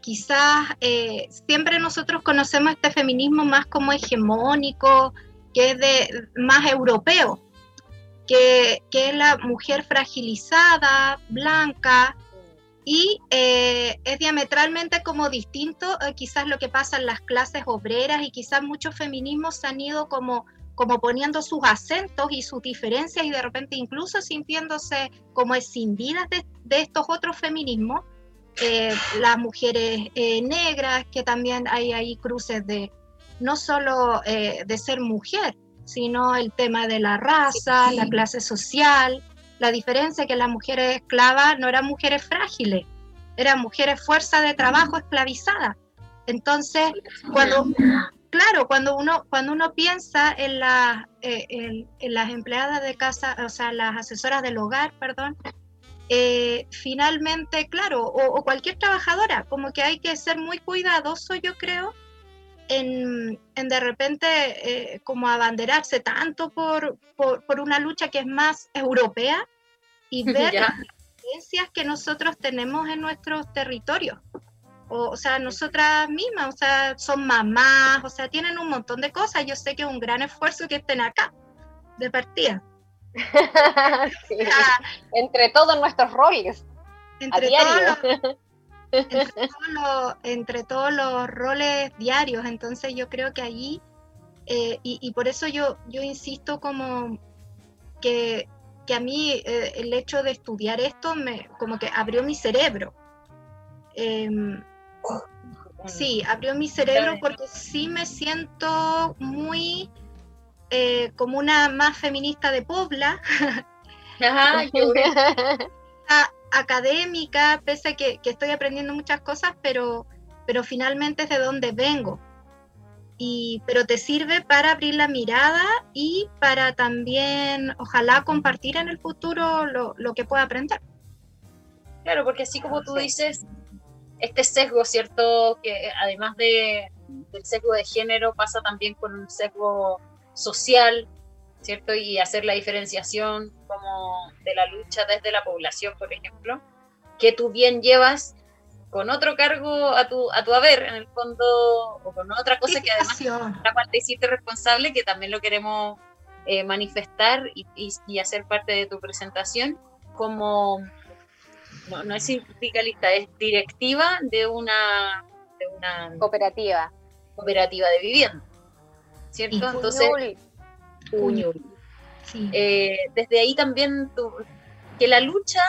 quizás eh, siempre nosotros conocemos este feminismo más como hegemónico, que es de más europeo, que, es la mujer fragilizada, blanca, y eh, es diametralmente como distinto eh, quizás lo que pasa en las clases obreras y quizás muchos feminismos se han ido como como poniendo sus acentos y sus diferencias y de repente incluso sintiéndose como escindidas de, estos otros feminismos. Eh, las mujeres eh, negras, que también hay ahí cruces de no solo eh, de ser mujer, sino el tema de la raza, la clase social, la diferencia que las mujeres esclavas no eran mujeres frágiles, eran mujeres fuerza de trabajo esclavizada. Entonces, cuando, claro, cuando uno, cuando uno piensa en, la, eh, en, las empleadas de casa, o sea, las asesoras del hogar, perdón, eh, finalmente, claro, o, cualquier trabajadora, como que hay que ser muy cuidadoso, yo creo, en, de repente eh, como abanderarse tanto por, por, una lucha que es más europea y ver las diferencias que nosotros tenemos en nuestros territorios o, sea, nosotras mismas, o sea, son mamás, o sea, tienen un montón de cosas. Yo sé que es un gran esfuerzo que estén acá, de partida. entre todos nuestros roles. Entre, todos los, entre, todos los, roles diarios. Entonces yo creo que allí, eh, y, por eso yo, yo insisto como que, que a mí eh, el hecho de estudiar esto me como que abrió mi cerebro. Em, Sí, abrió mi cerebro porque sí me siento muy eh, como una más feminista de Pobla. académica, pese a que, estoy aprendiendo muchas cosas, pero, pero finalmente es de donde vengo. Y, pero te sirve para abrir la mirada y para también, ojalá, compartir en el futuro lo, lo que pueda aprender. Claro, porque así como tú dices, este sesgo, ¿cierto? Que además de, del sesgo de género pasa también con un sesgo social, ¿cierto? Y hacer la diferenciación como de la lucha desde la población, por ejemplo, que tú bien llevas con otro cargo a tu, a tu haber, en el fondo, o con otra cosa que además la parte hiciste responsable, que también lo queremos eh, manifestar y, y hacer parte de tu presentación, como no, es sindicalista, es directiva de una, una cooperativa. cooperativa de vivienda. ¿Cierto? Entonces, eh, desde ahí también que la lucha,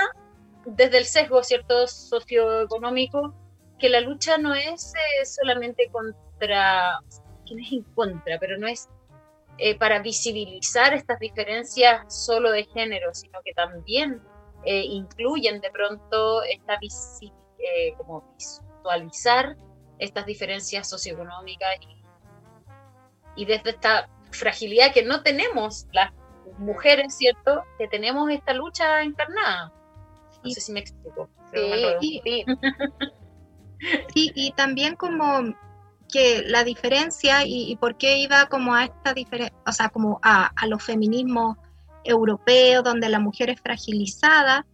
desde el sesgo cierto socioeconómico, que la lucha no es eh, solamente contra, no es en contra, pero no es eh, para visibilizar estas diferencias solo de género, sino que también eh, incluyen de pronto esta eh, como visualizar estas diferencias socioeconómicas y, desde esta fragilidad que no tenemos las mujeres, ¿cierto? Que tenemos esta lucha encarnada. No sé si me explico. Sí, y también como que la diferencia y, por qué iba como a esta diferencia, o sea, como a, a los feminismos europeo, donde la mujer es fragilizada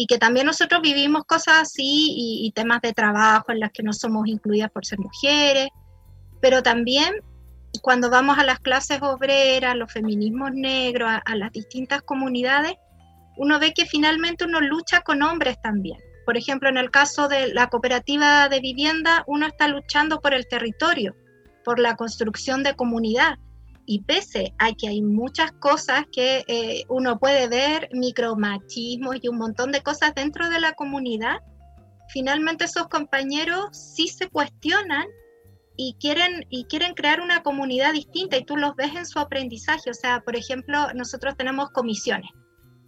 y que también nosotros vivimos cosas así y, temas de trabajo en las que no somos incluidas por ser mujeres, pero también cuando vamos a las clases obreras, los feminismos negros, a, las distintas comunidades, uno ve que finalmente uno lucha con hombres también. Por ejemplo, en el caso de la cooperativa de vivienda, uno está luchando por el territorio, por la construcción de comunidad y pese a que hay muchas cosas que eh, uno puede ver, micromachismo y un montón de cosas dentro de la comunidad, finalmente esos compañeros sí se cuestionan y, quieren, y quieren crear una comunidad distinta y tú los ves en su aprendizaje. O sea, por ejemplo, nosotros tenemos comisiones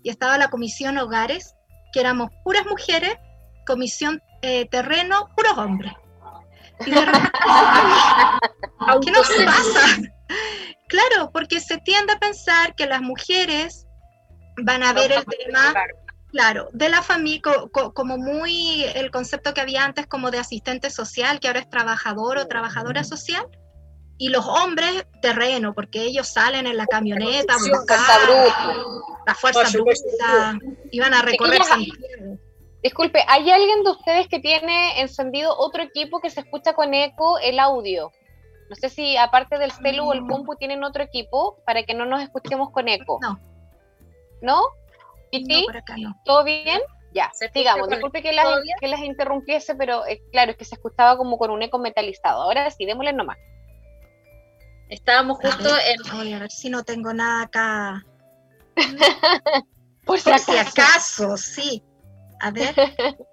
y estaba la comisión hogares, que éramos puras mujeres, comisión eh, terreno, puros hombres. Y de repente, ¿qué nos pasa? Claro, porque se tiende a pensar que las mujeres van a ver el tema, claro, de la familia, como muy el concepto que había antes como de asistente social, que ahora es trabajador o trabajadora social, y los hombres terreno, porque ellos salen en la camioneta, la fuerza bruta, iban a recorrer Disculpe, ¿hay alguien de ustedes que tiene encendido otro equipo que se escucha con eco el audio? No sé si aparte del celu o el compu tienen otro equipo para que no nos escuchemos con eco. No. ¿No? ¿Y sí? ¿Todo bien? Ya, sigamos. Disculpe que las, que las interrumpiese, pero eh, claro, es que se escuchaba como con un eco metalizado. Ahora sí, démosle nomás. Estábamos justo en. a ver si no tengo nada acá. Por, si, acaso. sí. A ver.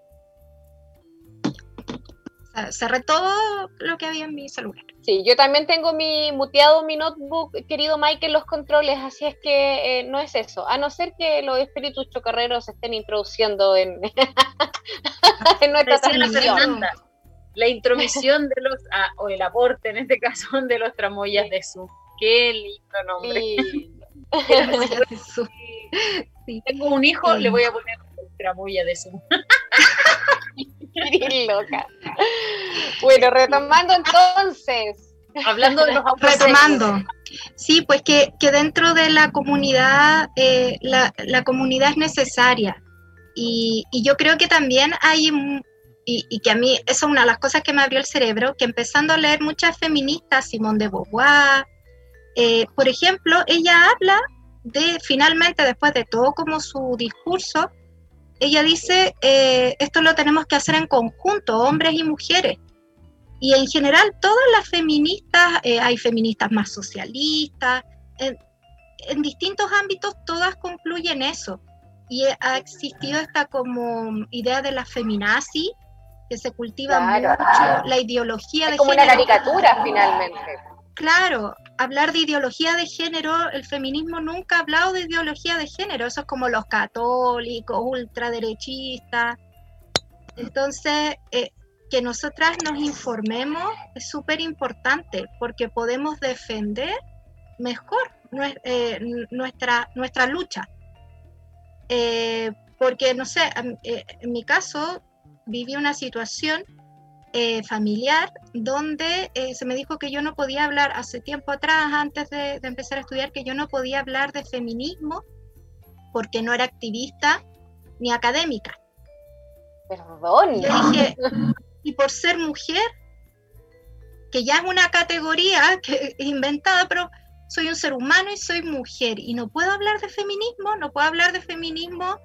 cerré todo lo que había en mi celular. Sí, yo también tengo mi muteado mi notebook, querido Mike, en los controles, así es que eh, no es eso, a no ser que los espíritus chocarreros se estén introduciendo en, en nuestra transmisión. La intromisión de los, ah, o el aporte en este caso, de los tramoyas de Zoom. Qué lindo nombre. Sí. Tengo un hijo, le voy a poner tramoya de Zoom. loca. Bueno, retomando entonces. Hablando de los Retomando. Sí, pues que, dentro de la comunidad, eh, la, comunidad es necesaria. Y, yo creo que también hay, y, que a mí, eso es una de las cosas que me abrió el cerebro, que empezando a leer muchas feministas, Simone de Beauvoir, eh, por ejemplo, ella habla de, finalmente, después de todo como su discurso, ella dice, eh, esto lo tenemos que hacer en conjunto, hombres y mujeres. Y en general, todas las feministas, eh, hay feministas más socialistas, en, distintos ámbitos todas concluyen eso. Y ha existido esta como idea de la feminazi, que se cultiva mucho, la ideología de como género. una caricatura, finalmente. Claro, hablar de ideología de género, el feminismo nunca ha hablado de ideología de género, eso es como los católicos, ultraderechistas. Entonces, eh, que nosotras nos informemos es súper importante porque podemos defender mejor eh, nuestra, nuestra lucha. Eh, porque, no sé, en mi caso viví una situación eh, familiar donde eh, se me dijo que yo no podía hablar hace tiempo atrás, antes de, empezar a estudiar, que yo no podía hablar de feminismo porque no era activista ni académica. Perdón. Yo dije, y por ser mujer, que ya es una categoría que, inventada, pero soy un ser humano y soy mujer y no puedo hablar de feminismo, no puedo hablar de feminismo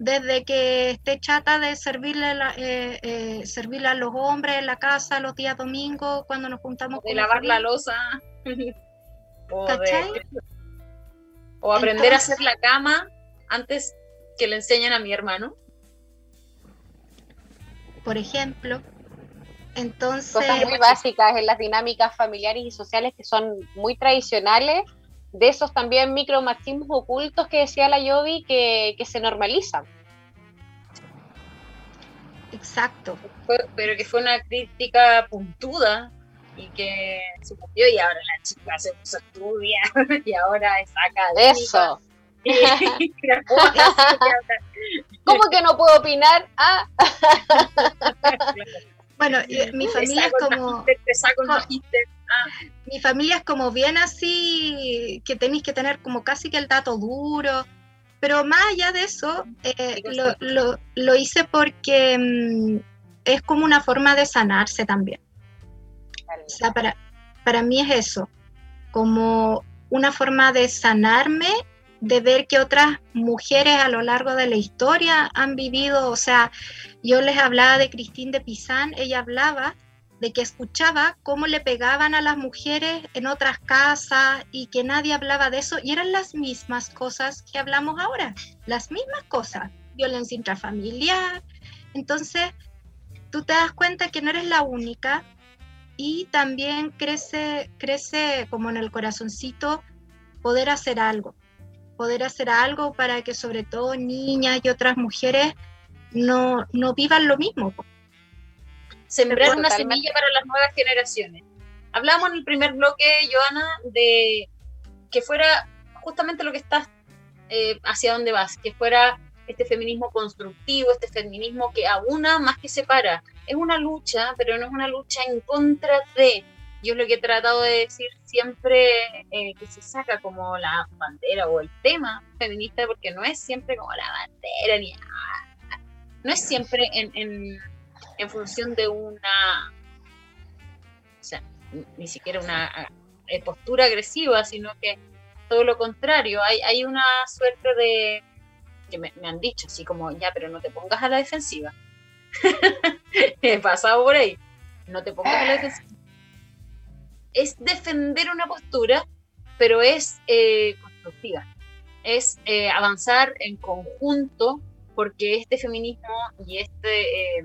desde que esté chata de servirle, eh, eh, servirle a los hombres en la casa los días domingos cuando nos juntamos. De lavar la, losa. o, o aprender a hacer la cama antes que le enseñan a mi hermano. Por ejemplo. Entonces. Cosas muy básicas en las dinámicas familiares y sociales que son muy tradicionales de esos también micromaxismos ocultos que decía la Yobi que, se normalizan. Exacto. pero que fue una crítica puntuda y que se cumplió y ahora la chica se puso a estudiar y ahora es académica. Eso. ¿Cómo que no puedo opinar? Ah. Bueno, mi familia es como... Mi familia es como bien así, que tenéis que tener como casi que el dato duro, pero más allá de eso, eh, lo, hice porque mm, es como una forma de sanarse también. O sea, para, para mí es eso, como una forma de sanarme de ver que otras mujeres a lo largo de la historia han vivido, o sea, yo les hablaba de Cristín de Pizán, ella hablaba de que escuchaba cómo le pegaban a las mujeres en otras casas y que nadie hablaba de eso y eran las mismas cosas que hablamos ahora, las mismas cosas, violencia intrafamiliar. Entonces, tú te das cuenta que no eres la única y también crece, crece como en el corazoncito poder hacer algo, poder hacer algo para que sobre todo niñas y otras mujeres no, no vivan lo mismo. Sembrar una semilla para las nuevas generaciones. Hablamos en el primer bloque, Joana, de que fuera justamente lo que estás, eh, hacia dónde vas, que fuera este feminismo constructivo, este feminismo que aúna más que separa. Es una lucha, pero no es una lucha en contra de. Yo lo que he tratado de decir siempre eh, que se saca como la bandera o el tema feminista, porque no es siempre como la bandera ni. No es siempre en, en, en función de una. O sea, ni siquiera una eh, postura agresiva, sino que todo lo contrario. Hay, hay una suerte de que me, han dicho, así como, ya, pero no te pongas a la defensiva. He pasado por ahí. No te pongas a la defensiva. Es defender una postura, pero es eh, constructiva. Es eh, avanzar en conjunto, porque este feminismo y este,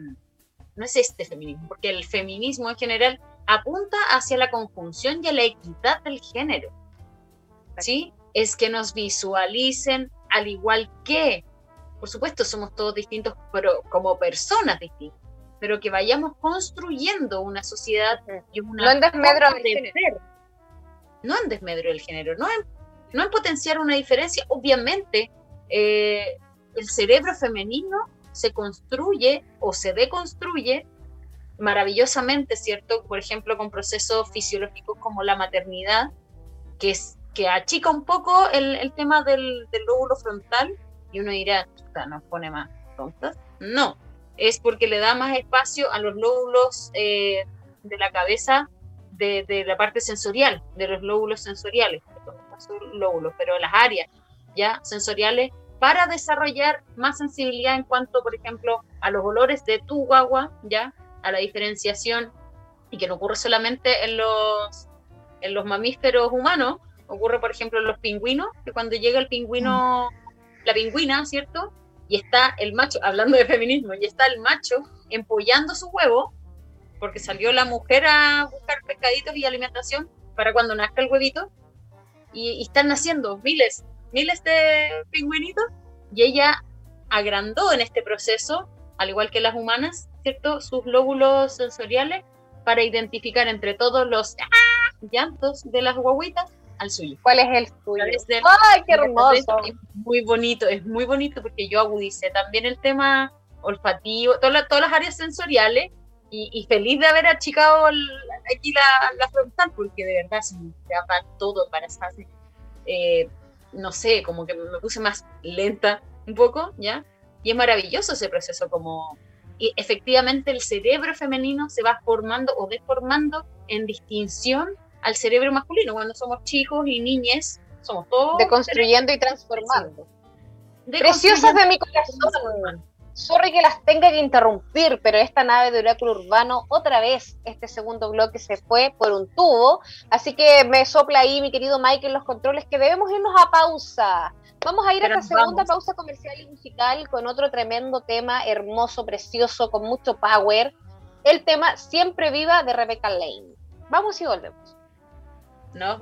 no es este feminismo, porque el feminismo en general apunta hacia la conjunción y a la equidad del género. ¿Sí? Es que nos visualicen al igual que, por supuesto, somos todos distintos, pero como personas distintas, pero que vayamos construyendo una sociedad y una... No en desmedro del género. No en desmedro del género, no en, no en potenciar una diferencia. Obviamente, eh, el cerebro femenino se construye o se deconstruye maravillosamente, ¿cierto? Por ejemplo, con procesos fisiológicos como la maternidad, que es que achica un poco el, el tema del, del, lóbulo frontal y uno dirá, nos pone más tontas. No, es porque le da más espacio a los lóbulos eh, de la cabeza de, de, la parte sensorial, de los lóbulos sensoriales, lóbulos, pero las áreas ya sensoriales para desarrollar más sensibilidad en cuanto, por ejemplo, a los olores de tu guagua, ya, a la diferenciación, y que no ocurre solamente en los, en los mamíferos humanos, Ocurre, por ejemplo, en los pingüinos, que cuando llega el pingüino, la pingüina, ¿cierto? Y está el macho, hablando de feminismo, y está el macho empollando su huevo, porque salió la mujer a buscar pescaditos y alimentación para cuando nazca el huevito, y, y están naciendo miles, miles de pingüinitos, y ella agrandó en este proceso, al igual que las humanas, ¿cierto? Sus lóbulos sensoriales para identificar entre todos los ¡ah! llantos de las guaguitas al suyo. ¿Cuál es el suyo? ¡Ay, qué hermoso! Es muy bonito, es muy bonito porque yo agudicé también el tema olfativo, todas, todas las áreas sensoriales y, y, feliz de haber achicado el, aquí la, la, frontal porque de verdad se me daba todo para estar, eh, no sé, como que me puse más lenta un poco, ¿ya? Y es maravilloso ese proceso como... Y efectivamente el cerebro femenino se va formando o deformando en distinción al cerebro masculino. Cuando somos chicos y niñes, somos todos. Deconstruyendo y transformando. De Preciosas de mi corazón. Sorry que las tenga que interrumpir, pero esta nave de oráculo urbano, otra vez, este segundo bloque se fue por un tubo. Así que me sopla ahí, mi querido Mike, en los controles, que debemos irnos a pausa. Vamos a ir a esta segunda pausa comercial y musical con otro tremendo tema, hermoso, precioso, con mucho power. El tema Siempre Viva de Rebecca Lane. Vamos y volvemos. No.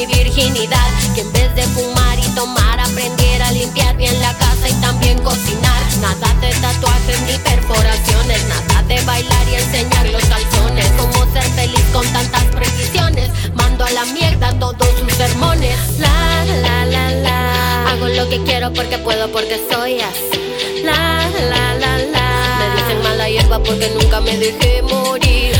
mi virginidad. Que en vez de fumar y tomar aprendiera a limpiar bien la casa y también cocinar. Nada de tatuajes ni perforaciones, nada de bailar y enseñar los calzones. Cómo ser feliz con tantas precisiones. Mando a la mierda todos sus sermones. La la la la. Hago lo que quiero porque puedo, porque soy así. La la la la. Me dicen mala hierba porque nunca me dejé morir.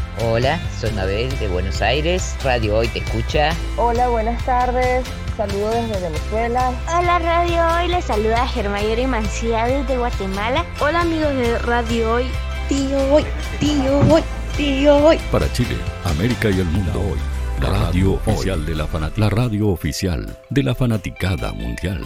Hola, soy Mabel de Buenos Aires. Radio Hoy te escucha. Hola, buenas tardes. Saludos desde Venezuela. Hola Radio Hoy, les saluda Germayori Mancía desde Guatemala. Hola amigos de Radio Hoy. Tío Hoy, tío Hoy, tío Hoy. Para Chile, América y el mundo hoy. La radio oficial de la fanat- la radio oficial de la fanaticada mundial.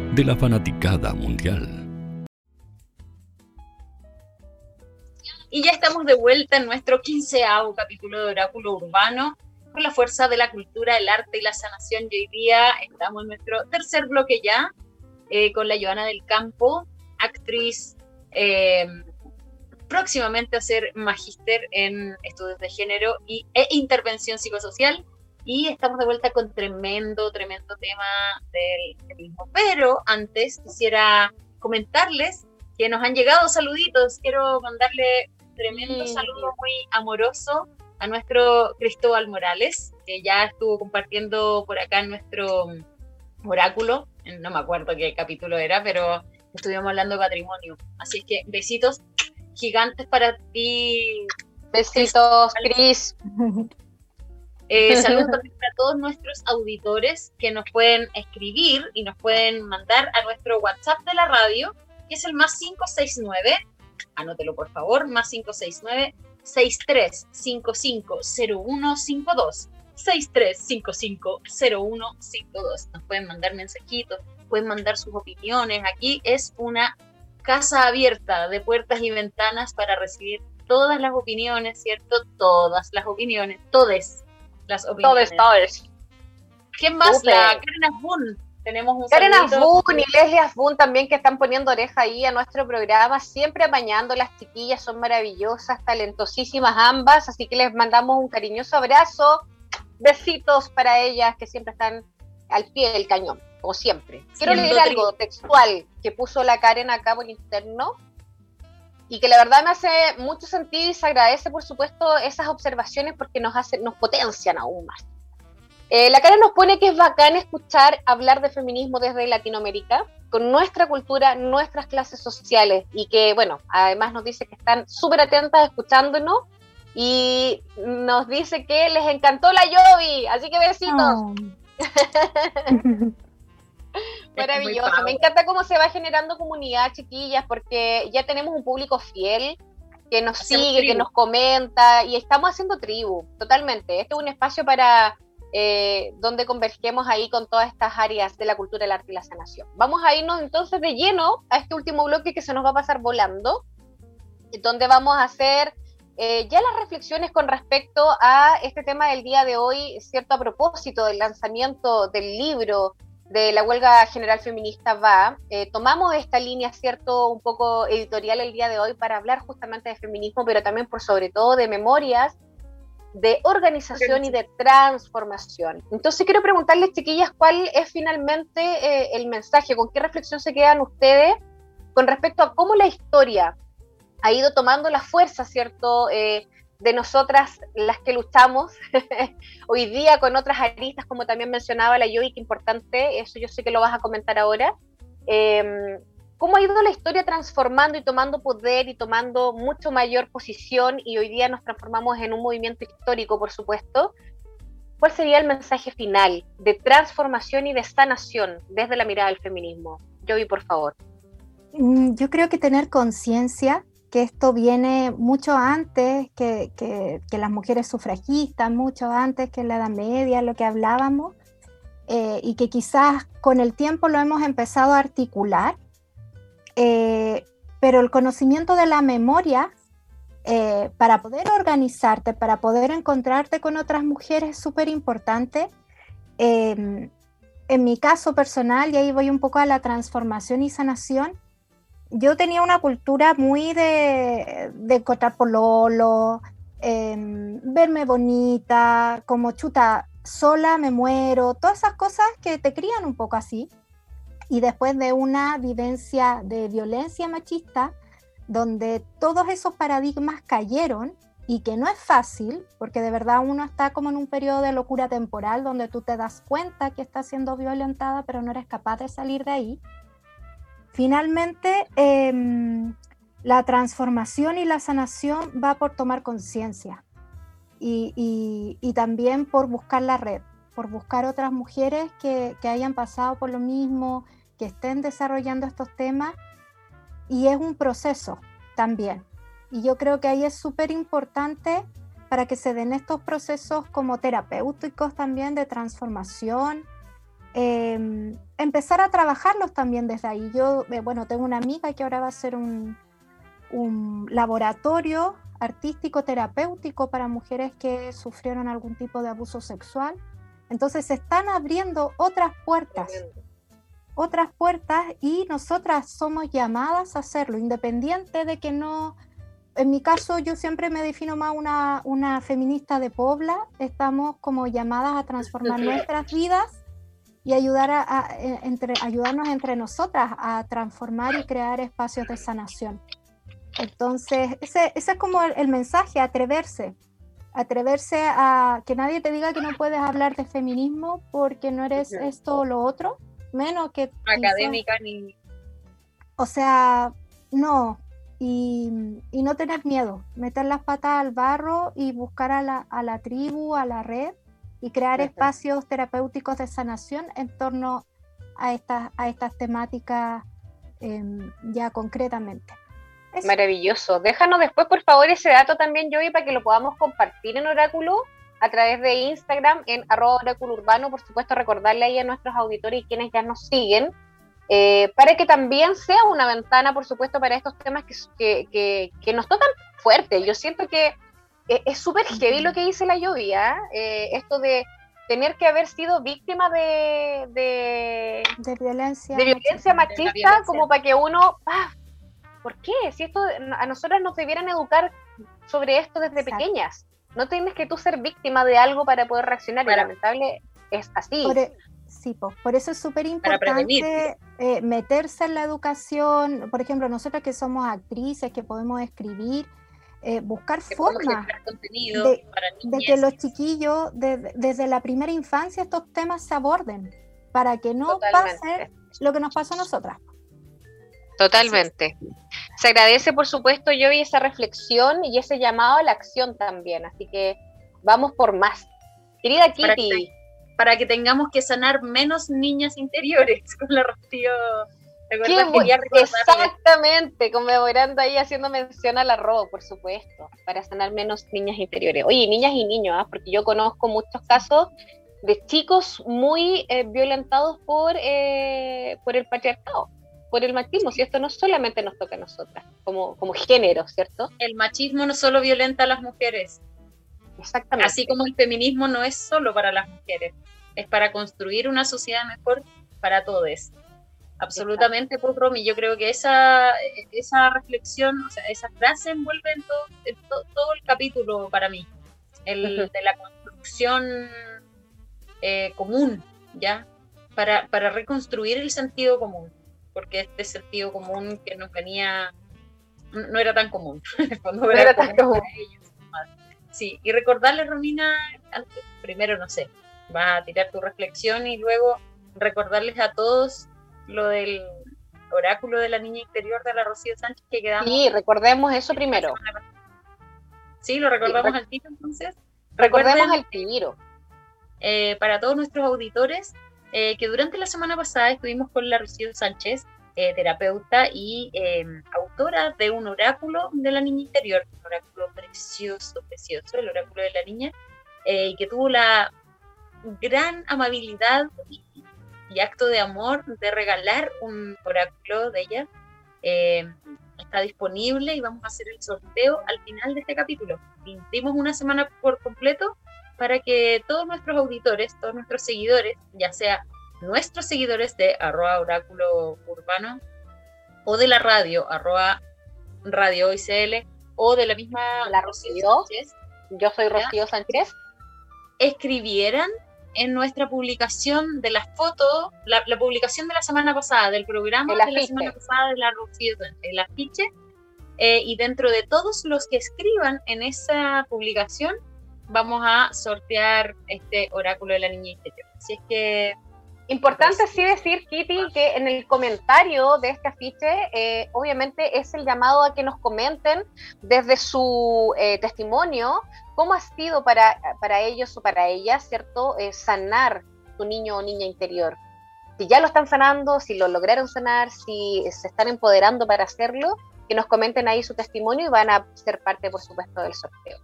de la fanaticada mundial. Y ya estamos de vuelta en nuestro quinceavo capítulo de Oráculo Urbano con la fuerza de la cultura, el arte y la sanación. Y hoy día estamos en nuestro tercer bloque ya eh, con la Joana del Campo, actriz, eh, próximamente a ser magíster en estudios de género y, e intervención psicosocial. Y estamos de vuelta con tremendo, tremendo tema del feminismo. Pero antes quisiera comentarles que nos han llegado saluditos. Quiero mandarle tremendo saludo muy amoroso a nuestro Cristóbal Morales, que ya estuvo compartiendo por acá en nuestro oráculo. No me acuerdo qué capítulo era, pero estuvimos hablando de patrimonio. Así que besitos gigantes para ti. Besitos, Cris. Eh, saludos también para todos nuestros auditores que nos pueden escribir y nos pueden mandar a nuestro WhatsApp de la radio, que es el más 569, anótelo por favor, más 569 63550152. 63550152. Nos pueden mandar mensajitos, pueden mandar sus opiniones. Aquí es una casa abierta de puertas y ventanas para recibir todas las opiniones, ¿cierto? Todas las opiniones, todas las opiniones. Todes, todes. ¿Quién más? La Karen Asbun. Tenemos un Karen. Asbun y Leslie Asbun también que están poniendo oreja ahí a nuestro programa, siempre apañando las chiquillas, son maravillosas, talentosísimas ambas, así que les mandamos un cariñoso abrazo, besitos para ellas que siempre están al pie del cañón, como siempre. Quiero Siendo leer algo textual que puso la Karen acá por interno y que la verdad me hace mucho sentido y se agradece por supuesto esas observaciones porque nos hacen, nos potencian aún más. Eh, la cara nos pone que es bacán escuchar hablar de feminismo desde Latinoamérica, con nuestra cultura, nuestras clases sociales, y que, bueno, además nos dice que están súper atentas escuchándonos, y nos dice que les encantó la Yobi, así que besitos. Maravilloso, me encanta cómo se va generando comunidad, chiquillas, porque ya tenemos un público fiel que nos Hacemos sigue, que tribu. nos comenta, y estamos haciendo tribu, totalmente. Este es un espacio para eh, donde convergemos ahí con todas estas áreas de la cultura, el arte y la sanación. Vamos a irnos entonces de lleno a este último bloque que se nos va a pasar volando, donde vamos a hacer eh, ya las reflexiones con respecto a este tema del día de hoy, ¿cierto? A propósito del lanzamiento del libro de la huelga general feminista va, eh, tomamos esta línea, ¿cierto? Un poco editorial el día de hoy para hablar justamente de feminismo, pero también por sobre todo de memorias, de organización y de transformación. Entonces quiero preguntarles, chiquillas, ¿cuál es finalmente eh, el mensaje? ¿Con qué reflexión se quedan ustedes con respecto a cómo la historia ha ido tomando la fuerza, ¿cierto? Eh, de nosotras, las que luchamos hoy día con otras aristas, como también mencionaba la Yoy, que importante, eso yo sé que lo vas a comentar ahora. Eh, ¿Cómo ha ido la historia transformando y tomando poder y tomando mucho mayor posición y hoy día nos transformamos en un movimiento histórico, por supuesto? ¿Cuál sería el mensaje final de transformación y de sanación desde la mirada del feminismo? Yoy, por favor. Mm, Yo creo que tener conciencia que esto viene mucho antes que, que- las mujeres sufragistas, mucho antes que la Edad Media, lo que hablábamos, eh, y que quizás con el tiempo lo hemos empezado a articular, eh, pero el conocimiento de la memoria eh, para poder organizarte, para poder encontrarte con otras mujeres es súper importante. Eh, en mi caso personal, y ahí voy un poco a la transformación y sanación, yo tenía una cultura muy de, de encontrar pololo, em, verme bonita, como chuta, sola me muero, todas esas cosas que te crían un poco así. Y después de una vivencia de violencia machista, donde todos esos paradigmas cayeron y que no es fácil, porque de verdad uno está como en un periodo de locura temporal donde tú te das cuenta que estás siendo violentada, pero no eres capaz de salir de ahí. Finalmente, em, la transformación y la sanación va por tomar conciencia y, también por buscar la red, por buscar otras mujeres que, que hayan pasado por lo mismo, que estén desarrollando estos temas y es un proceso también. Y yo creo que ahí es súper importante para que se den estos procesos como terapéuticos también de transformación, eh, empezar a trabajarlos también desde ahí. Yo, eh, bueno, tengo una amiga que ahora va a hacer un, un laboratorio artístico terapéutico para mujeres que sufrieron algún tipo de abuso sexual. Entonces se están abriendo otras puertas, otras puertas y nosotras somos llamadas a hacerlo, independiente de que no, en mi caso yo siempre me defino más una, una feminista de Pobla, estamos como llamadas a transformar nuestras vidas y ayudar a, a- e- entre, ayudarnos entre nosotras a transformar y crear espacios de sanación. Entonces, ese, ese es como el, el mensaje, atreverse, atreverse a que nadie te diga que no puedes hablar de feminismo porque no eres esto o lo otro, menos que... quizás- académica ni o sea, no. Y, y no tener miedo, meter las patas al barro y buscar a la, a la tribu, a la red y crear espacios terapéuticos de sanación en torno a estas, a estas temáticas em, ya concretamente. Eso. Maravilloso. Déjanos después, por favor, ese dato también, Joey, para que lo podamos compartir en Oráculo, a través de Instagram en arroba oráculo urbano, por supuesto recordarle ahí a nuestros auditores y quienes ya nos siguen, eh, para que también sea una ventana, por supuesto, para estos temas que, que, que, nos tocan fuerte. Yo siento que es súper heavy lo que dice la lluvia, eh, esto de tener que haber sido víctima de, de, violencia, de violencia machista, como para que uno, ah, ¿por qué? Si esto a nosotras nos debieran educar sobre esto desde pequeñas. No tienes que tú ser víctima de algo para poder reaccionar. y lamentable es así. Por, e, sí, por eso es súper importante eh, meterse en la educación. Por ejemplo, nosotros que somos actrices, que podemos escribir, eh, buscar formas de, que los chiquillos desde la primera infancia estos temas se aborden para que no pase lo que nos pasó a nosotras. Totalmente. Se agradece, por supuesto, yo vi esa reflexión y ese llamado a la acción también, así que vamos por más. Querida Kitty. Para que, tengamos que sanar menos niñas interiores con la Rocío. Exactamente, conmemorando ahí, haciendo mención a la RO, por supuesto, para sanar menos niñas interiores. Oye, niñas y niños, ¿ah? porque yo conozco muchos casos de chicos muy eh, violentados por, eh, por el patriarcado por el machismo, si esto no solamente nos toca a nosotras, como, como género, ¿cierto? El machismo no solo violenta a las mujeres. Exactamente. Así como el feminismo no es solo para las mujeres, es para construir una sociedad mejor para todos. Absolutamente, pues Romy, yo creo que esa, esa reflexión, o sea, esa frase envuelve en todo, todo, el capítulo para mí, el de la construcción eh, común, ¿ya? Para, para reconstruir el sentido común porque este sentido común que nos venía no era tan común. no era, tan común. Sí, y recordarle, Romina, primero, no sé, va a tirar tu reflexión y luego recordarles a todos lo del oráculo de la niña interior de la Rocío Sánchez que quedamos. Sí, recordemos eso primero. Sí, lo recordamos al tiro entonces. Recordemos al tiro. Eh, para todos nuestros auditores, eh, que durante la semana pasada estuvimos con la Rocío Sánchez, eh, terapeuta y em, autora de un oráculo de la niña interior, un oráculo precioso, precioso, el oráculo de la niña, eh, y que tuvo la gran amabilidad y, acto de amor de regalar un oráculo de ella. Em, está disponible y vamos a hacer el sorteo al final de este capítulo. Dimos una semana por completo para que todos nuestros auditores, todos nuestros seguidores, ya sea nuestros seguidores de arroba oráculo urbano o de la radio, arroba radio ICL o de la misma la Rocío, yo soy Rocío Sánchez, escribieran en nuestra publicación de las fotos, la, publicación de la semana pasada, del programa de la semana pasada de la el afiche, eh, y dentro de todos los que escriban en esa publicación, vamos a sortear este oráculo de la niña interior. Así es que... Importante sí decir, Kitty, que en el comentario de este afiche, eh, obviamente es el llamado a que nos comenten desde su eh, testimonio cómo ha sido para, para ellos o para ellas, ¿cierto?, eh, sanar su niño o niña interior. Si ya lo están sanando, si lo lograron sanar, si se están empoderando para hacerlo, que nos comenten ahí su testimonio y van a ser parte, por supuesto, del sorteo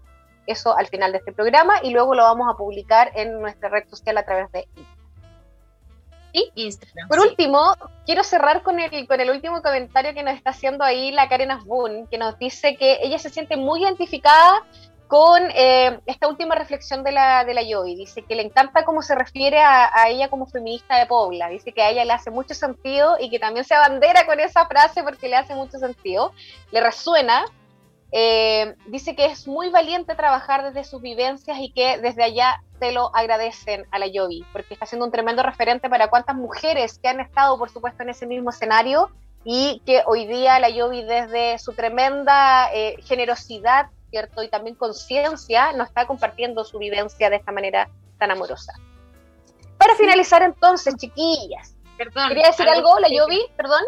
eso al final de este programa y luego lo vamos a publicar en nuestra red social a través de Instagram. Por último, quiero cerrar con el, con el último comentario que nos está haciendo ahí la Karen Asbun, que nos dice que ella se siente muy identificada con eh, esta última reflexión de la, de la Yogi. Dice que le encanta cómo se refiere a, a, ella como feminista de Pobla. Dice que a ella le hace mucho sentido y que también se abandera con esa frase porque le hace mucho sentido. Le resuena eh, dice que es muy valiente trabajar desde sus vivencias y que desde allá te lo agradecen a la Yogi, porque está siendo un tremendo referente para cuantas mujeres que han estado, por supuesto, en ese mismo escenario y que hoy día la Yogi desde su tremenda eh, generosidad, ¿cierto? Y también conciencia, nos está compartiendo su vivencia de esta manera tan amorosa. Para finalizar entonces, chiquillas, Perdón, ¿quería decir algo, la Yogi? Perdón.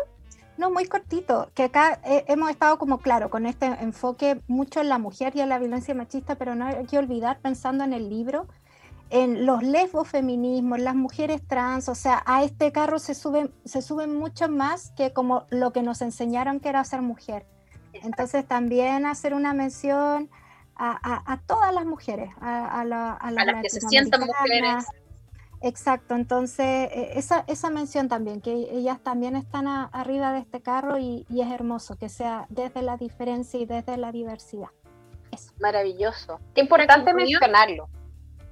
No, muy cortito, que acá eh, hemos estado como claro con este enfoque mucho en la mujer y en la violencia machista, pero no hay que olvidar pensando en el libro, en los lesbofeminismos, las mujeres trans, o sea, a este carro se suben, se suben mucho más que como lo que nos enseñaron que era ser mujer. Entonces también hacer una mención a, todas las mujeres, a, las que se sientan mujeres. Exacto, entonces e, esa, esa mención también, que ellas también están arriba de este carro y, es hermoso que sea desde la diferencia y desde la diversidad. Maravilloso. Qué importante mencionarlo.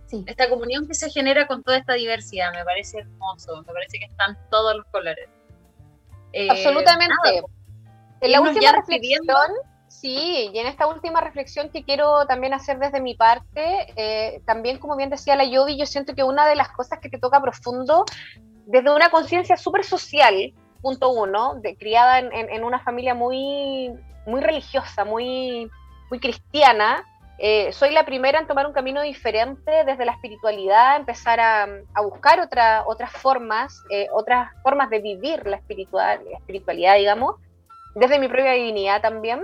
Sí. Esta comunión que se genera con toda esta diversidad, me parece hermoso, me parece que están todos los colores. Eh, Absolutamente. en la última reflexión, sí, y en esta última reflexión que quiero también hacer desde mi parte, eh, también como bien decía la Yovi, yo siento que una de las cosas que te toca profundo, desde una conciencia súper social, punto uno, de, criada en, una familia muy, muy religiosa, muy, muy cristiana, eh, soy la primera en tomar un camino diferente desde la espiritualidad, empezar a, buscar otra, otras formas, eh, otras formas de vivir la, espiritual, espiritualidad, digamos, desde mi propia divinidad también.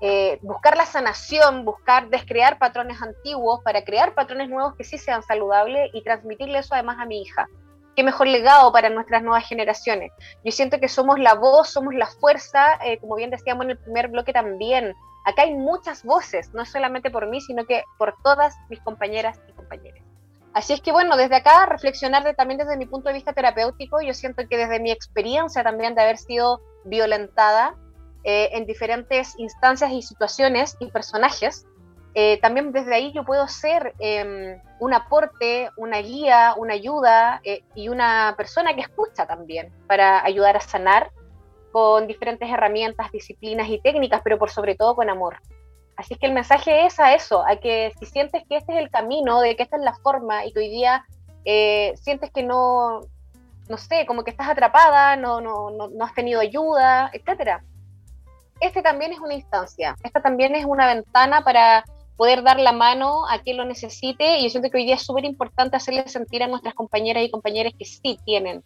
Eh, buscar la sanación, buscar descrear patrones antiguos para crear patrones nuevos que sí sean saludables y transmitirle eso además a mi hija. Qué mejor legado para nuestras nuevas generaciones. Yo siento que somos la voz, somos la fuerza, como bien decíamos en el primer bloque también, Acá hay muchas voces, no solamente por mí, sino que por todas mis compañeras y compañeros. Así es que bueno, desde acá reflexionar también desde mi punto de vista terapéutico, yo siento que desde mi experiencia también de haber sido violentada eh, en diferentes instancias y situaciones y personajes, eh, también desde ahí yo puedo ser em, un aporte, una guía, una ayuda eh, y una persona que escucha también para ayudar a sanar con diferentes herramientas, disciplinas y técnicas, pero por sobre todo con amor. Así que el mensaje es a eso, a que si sientes que este es el camino, de que esta es la forma y que hoy día eh, sientes que no, no sé, como que estás atrapada, no, no, no, no has tenido ayuda, etcétera. Este también es una instancia, esta también es una ventana para poder dar la mano a quien lo necesite y yo siento que hoy día es súper importante hacerle sentir a nuestras compañeras y compañeros que sí tienen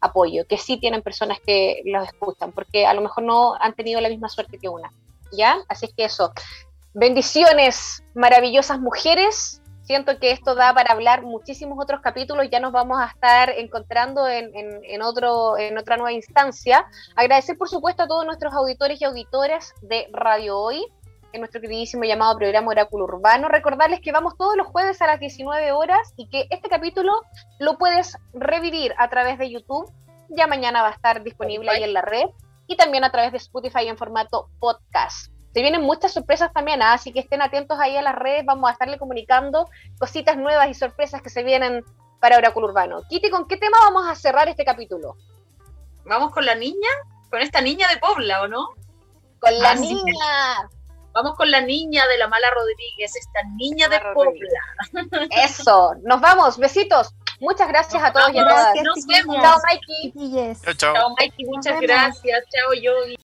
apoyo, que sí tienen personas que los escuchan, porque a lo mejor no han tenido la misma suerte que una. ¿Ya? Así es que eso. Bendiciones, maravillosas mujeres. Siento que esto da para hablar muchísimos otros capítulos. Ya nos vamos a estar encontrando en, en, otro, en otra nueva instancia. Agradecer, por supuesto, a todos nuestros auditores y auditoras de Radio Hoy en nuestro queridísimo llamado programa Oráculo Urbano. Recordarles que vamos todos los jueves a las 19 horas y que este capítulo lo puedes revivir a través de YouTube. Ya mañana va a estar disponible ahí en la red y también a través de Spotify en formato podcast. Se vienen muchas sorpresas también, ¿ah? así que estén atentos ahí a las redes. Vamos a estarle comunicando cositas nuevas y sorpresas que se vienen para Oráculo Urbano. Kitty, ¿con qué tema vamos a cerrar este capítulo? Vamos con la niña, con esta niña de Pobla, ¿o no? Con la niña. Vamos con la niña de la mala Rodríguez, esta niña de Pobla. Eso, nos vamos, besitos. Muchas gracias a todos y a todas. Nos vemos. Chao, Mikey. Chao, Mikey, muchas gracias. Chao, Yogi.